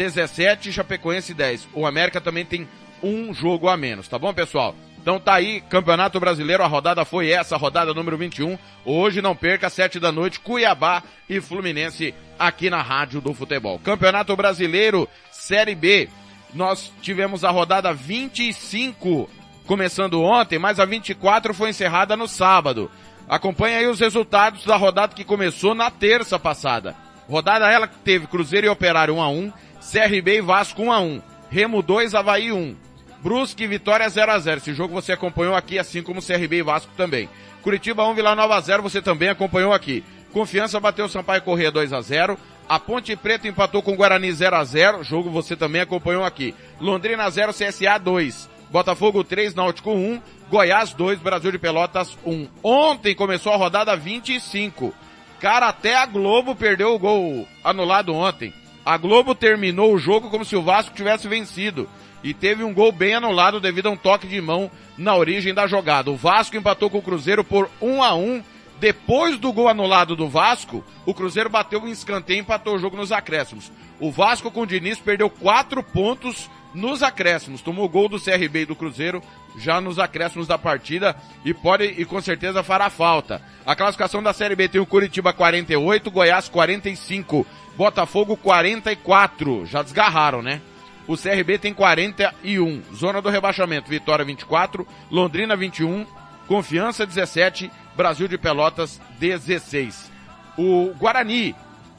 Speaker 25: 17, Chapecoense 10. O América também tem um jogo a menos, tá bom, pessoal? Então tá aí, Campeonato Brasileiro, a rodada foi essa, rodada número 21. Hoje não perca, sete da noite, Cuiabá e Fluminense aqui na Rádio do Futebol. Campeonato Brasileiro, Série B. Nós tivemos a rodada 25 começando ontem, mas a 24 foi encerrada no sábado. Acompanhe aí os resultados da rodada que começou na terça passada. Rodada ela que teve Cruzeiro e Operário 1 a 1, CRB e Vasco 1 a 1, Remo 2, Havaí 1. Brusque Vitória 0 a 0. Esse jogo você acompanhou aqui, assim como CRB e Vasco também. Curitiba 1, Vila Nova 0, você também acompanhou aqui. Confiança bateu Sampaio Corrêa 2 a 0. A Ponte Preta empatou com o Guarani 0 a 0. Jogo você também acompanhou aqui. Londrina 0, CSA 2. Botafogo 3, Náutico 1. Goiás 2, Brasil de Pelotas 1. Ontem começou a rodada 25. Cara, até a Globo perdeu o gol anulado ontem. A Globo terminou o jogo como se o Vasco tivesse vencido. E teve um gol bem anulado devido a um toque de mão na origem da jogada. O Vasco empatou com o Cruzeiro por 1 a 1 Depois do gol anulado do Vasco, o Cruzeiro bateu um escanteio e empatou o jogo nos acréscimos. O Vasco com o Diniz perdeu quatro pontos nos acréscimos. Tomou gol do CRB e do Cruzeiro já nos acréscimos da partida e pode e com certeza fará falta. A classificação da Série B tem o Curitiba 48, Goiás 45, Botafogo 44. Já desgarraram, né? O CRB tem 41. Zona do rebaixamento, Vitória 24, Londrina 21, Confiança 17, Brasil de Pelotas 16. O Guarani,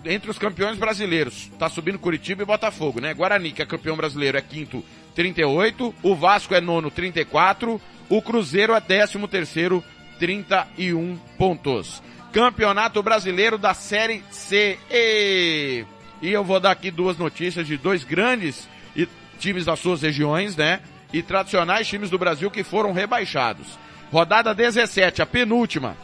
Speaker 25: entre os campeões brasileiros, tá subindo Curitiba e Botafogo, né? Guarani, que é campeão brasileiro, é quinto, 38. O Vasco é nono, 34. O Cruzeiro é décimo terceiro, 31 pontos. Campeonato Brasileiro da Série C. E, e eu vou dar aqui duas notícias de dois grandes times das suas regiões, né? E tradicionais times do Brasil que foram rebaixados. Rodada 17, a penúltima.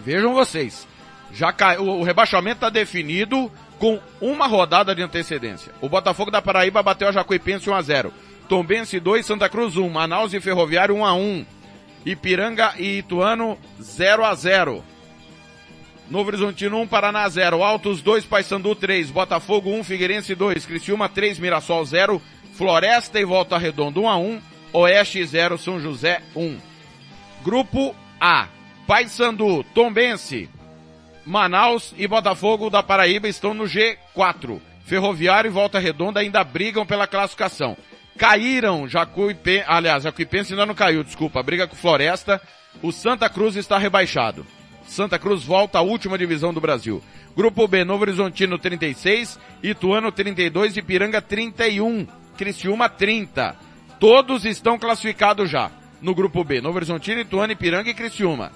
Speaker 25: Vejam vocês. Já cai, o, o rebaixamento está definido com uma rodada de antecedência. O Botafogo da Paraíba bateu a Jacuipense 1 a 0. Tombense 2, Santa Cruz 1, Manaus e Ferroviário 1 a 1. Ipiranga e Ituano 0 a 0. Novo Horizontino 1, Paraná 0. Altos 2, Paysandu 3. Botafogo 1, Figueirense 2. Criciúma 3, Mirassol 0. Floresta e Volta Redonda 1 a 1. Oeste 0, São José 1. Grupo A. Paysandu, Tombense, Manaus e Botafogo da Paraíba estão no G4. Ferroviário e Volta Redonda ainda brigam pela classificação. Caíram Jacuipense, aliás, Jacuipense ainda não caiu, desculpa, briga com Floresta. O Santa Cruz está rebaixado. Santa Cruz volta à última divisão do Brasil. Grupo B, Novo Horizontino 36, Ituano 32 e Piranga 31, Criciúma 30. Todos estão classificados já no grupo B. Novo Horizontino, Ituano, Ipiranga e Criciúma.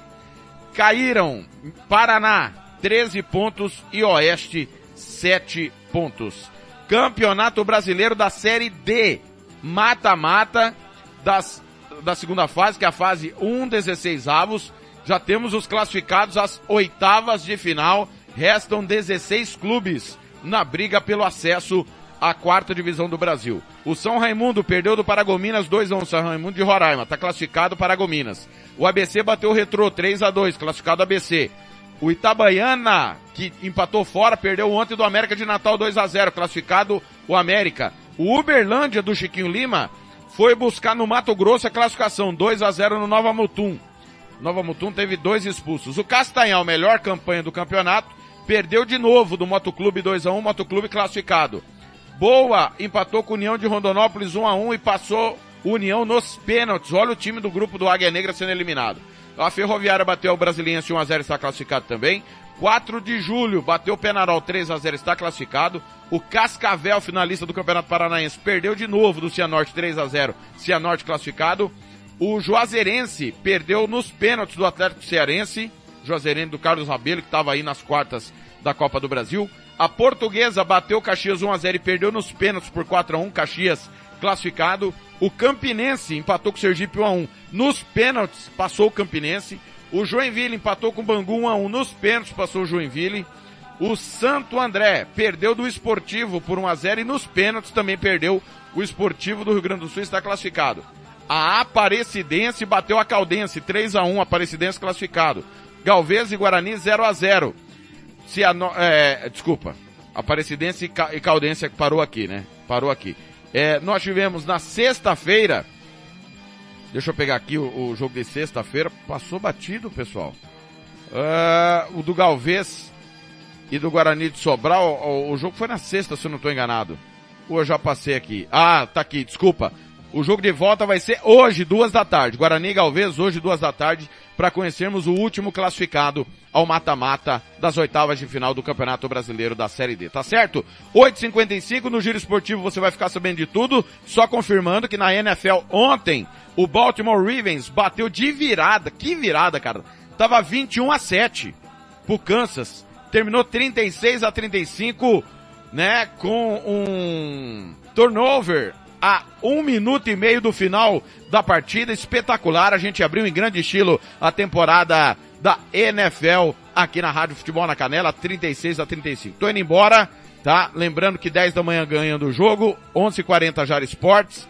Speaker 25: Caíram Paraná, 13 pontos e Oeste, 7 pontos. Campeonato Brasileiro da Série D. Mata-mata das, da segunda fase, que é a fase 1, 16 avos. Já temos os classificados às oitavas de final. Restam 16 clubes na briga pelo acesso a quarta divisão do Brasil. O São Raimundo perdeu do Paragominas 2 a 1 São Raimundo de Roraima, está classificado Paragominas. O ABC bateu o Retrô 3 a 2 classificado ABC. O Itabaiana, que empatou fora, perdeu ontem do América de Natal 2 a 0 classificado o América. O Uberlândia do Chiquinho Lima foi buscar no Mato Grosso a classificação 2 a 0 no Nova Mutum. Nova Mutum teve dois expulsos. O Castanhal, melhor campanha do campeonato, perdeu de novo do Motoclube 2 a 1 Motoclube classificado. Boa empatou com União de Rondonópolis 1 a 1 e passou União nos pênaltis. Olha o time do grupo do Águia Negra sendo eliminado. A Ferroviária bateu o Brasiliense 1 a 0 está classificado também. 4 de julho bateu o Penarol 3 a 0 está classificado. O Cascavel, finalista do Campeonato Paranaense, perdeu de novo do Cianorte 3 a 0 Cianorte classificado. O Juazeirense perdeu nos pênaltis do Atlético Cearense. Juazeirense do Carlos Rabelo, que estava aí nas quartas da Copa do Brasil. A portuguesa bateu Caxias 1x0 e perdeu nos pênaltis por 4x1. Caxias classificado. O Campinense empatou com o Sergipe 1x1. Nos pênaltis passou o Campinense. O Joinville empatou com o Bangu 1x1. Nos pênaltis passou o Joinville. O Santo André perdeu do Esportivo por 1x0 e nos pênaltis também perdeu o Esportivo do Rio Grande do Sul está classificado. A Aparecidense bateu a Caldense 3 a 1 Aparecidense classificado. Galvez e Guarani 0 a 0 se a, é, desculpa, Aparecidense e Caldense parou aqui, né? Parou aqui. É, nós tivemos na sexta-feira, deixa eu pegar aqui o, o jogo de sexta-feira, passou batido, pessoal. Uh, o do Galvez e do Guarani de Sobral, o, o, jogo foi na sexta, se eu não estou enganado. Ou eu já passei aqui. Ah, tá aqui, desculpa. O jogo de volta vai ser hoje, duas da tarde. Guarani Galvez, hoje, duas da tarde, para conhecermos o último classificado ao mata-mata das oitavas de final do Campeonato Brasileiro da Série D, tá certo? 8h55 no Giro Esportivo você vai ficar sabendo de tudo, só confirmando que na NFL ontem o Baltimore Ravens bateu de virada, que virada, cara. Tava 21 a 7 pro Kansas. Terminou 36 a 35, né, com um turnover a um minuto e meio do final da partida. Espetacular. A gente abriu em grande estilo a temporada da NFL aqui na Rádio Futebol na Canela, 36 a 35. Tô indo embora, tá? Lembrando que 10 da manhã ganhando o jogo, 11h40 Jara Esportes.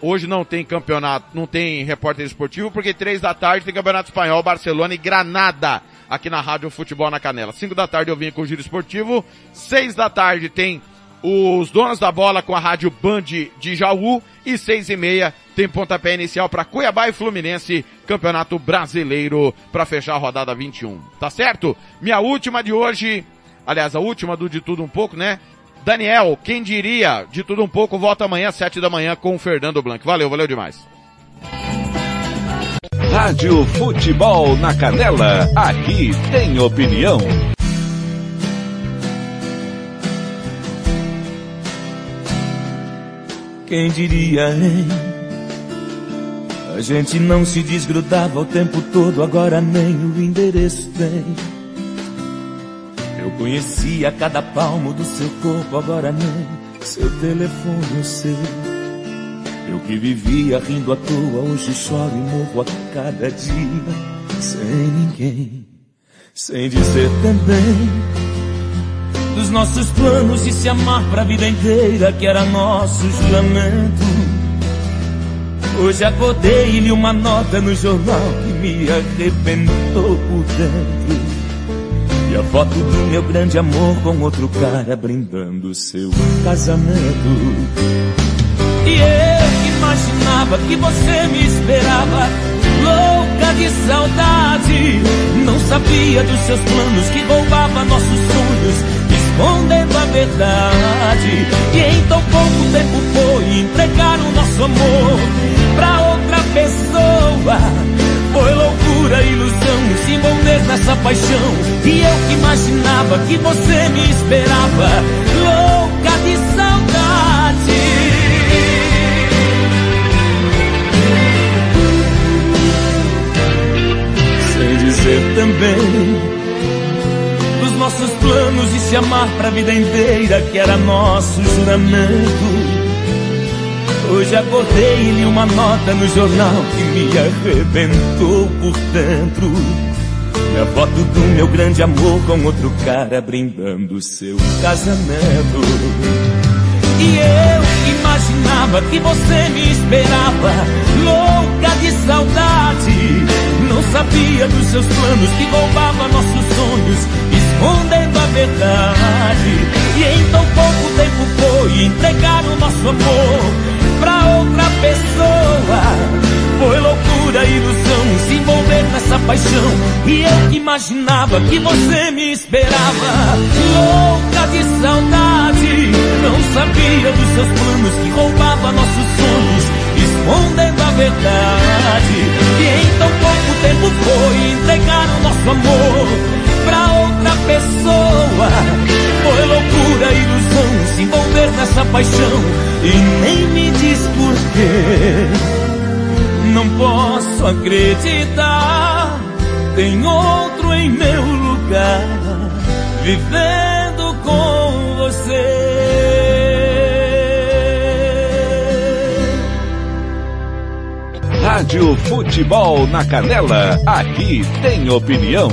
Speaker 25: Hoje não tem campeonato, não tem repórter esportivo, porque 3 da tarde tem campeonato espanhol, Barcelona e Granada. aqui na Rádio Futebol na Canela. 5 da tarde eu vim com o Giro Esportivo, 6 da tarde tem os donos da bola com a Rádio Band de Jaú e seis e meia tem pontapé inicial para Cuiabá e Fluminense, Campeonato Brasileiro, para fechar a rodada 21. Tá certo? Minha última de hoje, aliás, a última do De Tudo Um Pouco, né? Daniel, quem diria, de tudo um pouco, volta amanhã às sete da manhã com o Fernando Blanc. Valeu, valeu demais.
Speaker 2: Rádio Futebol na Canela, aqui tem opinião.
Speaker 36: Quem diria, hein? A gente não se desgrudava o tempo todo, agora nem o endereço tem. Eu conhecia cada palmo do seu corpo, agora nem seu telefone eu sei. Eu que vivia rindo à toa, hoje choro e morro a cada dia, sem ninguém, sem dizer também nossos planos de se amar pra vida inteira, que era nosso juramento. Hoje acordei e li uma nota no jornal que me arrebentou por dentro. E a foto do meu grande amor com outro cara brindando seu casamento. E eu imaginava que você me esperava, louca de saudade. Não sabia dos seus planos que roubava nossos sonhos, escondendo a verdade. E em tão pouco tempo foi entregar o nosso amor pra outra pessoa. Foi loucura, ilusão, se envolver nessa paixão. E eu que imaginava que você me esperava, louca de saudade. Sem dizer também nossos planos de se amar pra vida inteira, que era nosso juramento. Hoje acordei e li uma nota no jornal que me arrebentou por dentro. E a foto do meu grande amor com outro cara brindando seu casamento. E eu imaginava que você me esperava, louca de saudade. Não sabia dos seus planos que roubava nossos sonhos, escondendo a verdade. E em tão pouco tempo foi entregar o nosso amor pra outra pessoa. Foi loucura, ilusão, se envolver nessa paixão. E eu que imaginava que você me esperava, louca de saudade. Não sabia dos seus planos que roubava nossos sonhos, escondendo a verdade. E em tão pouco tempo foi entregar o nosso amor pra outra pessoa. Foi loucura, ilusão, se envolver nessa paixão. E nem me diz porquê. Não posso acreditar. Tem outro em meu lugar, vivendo com você.
Speaker 2: Rádio Futebol na Canela, aqui tem opinião.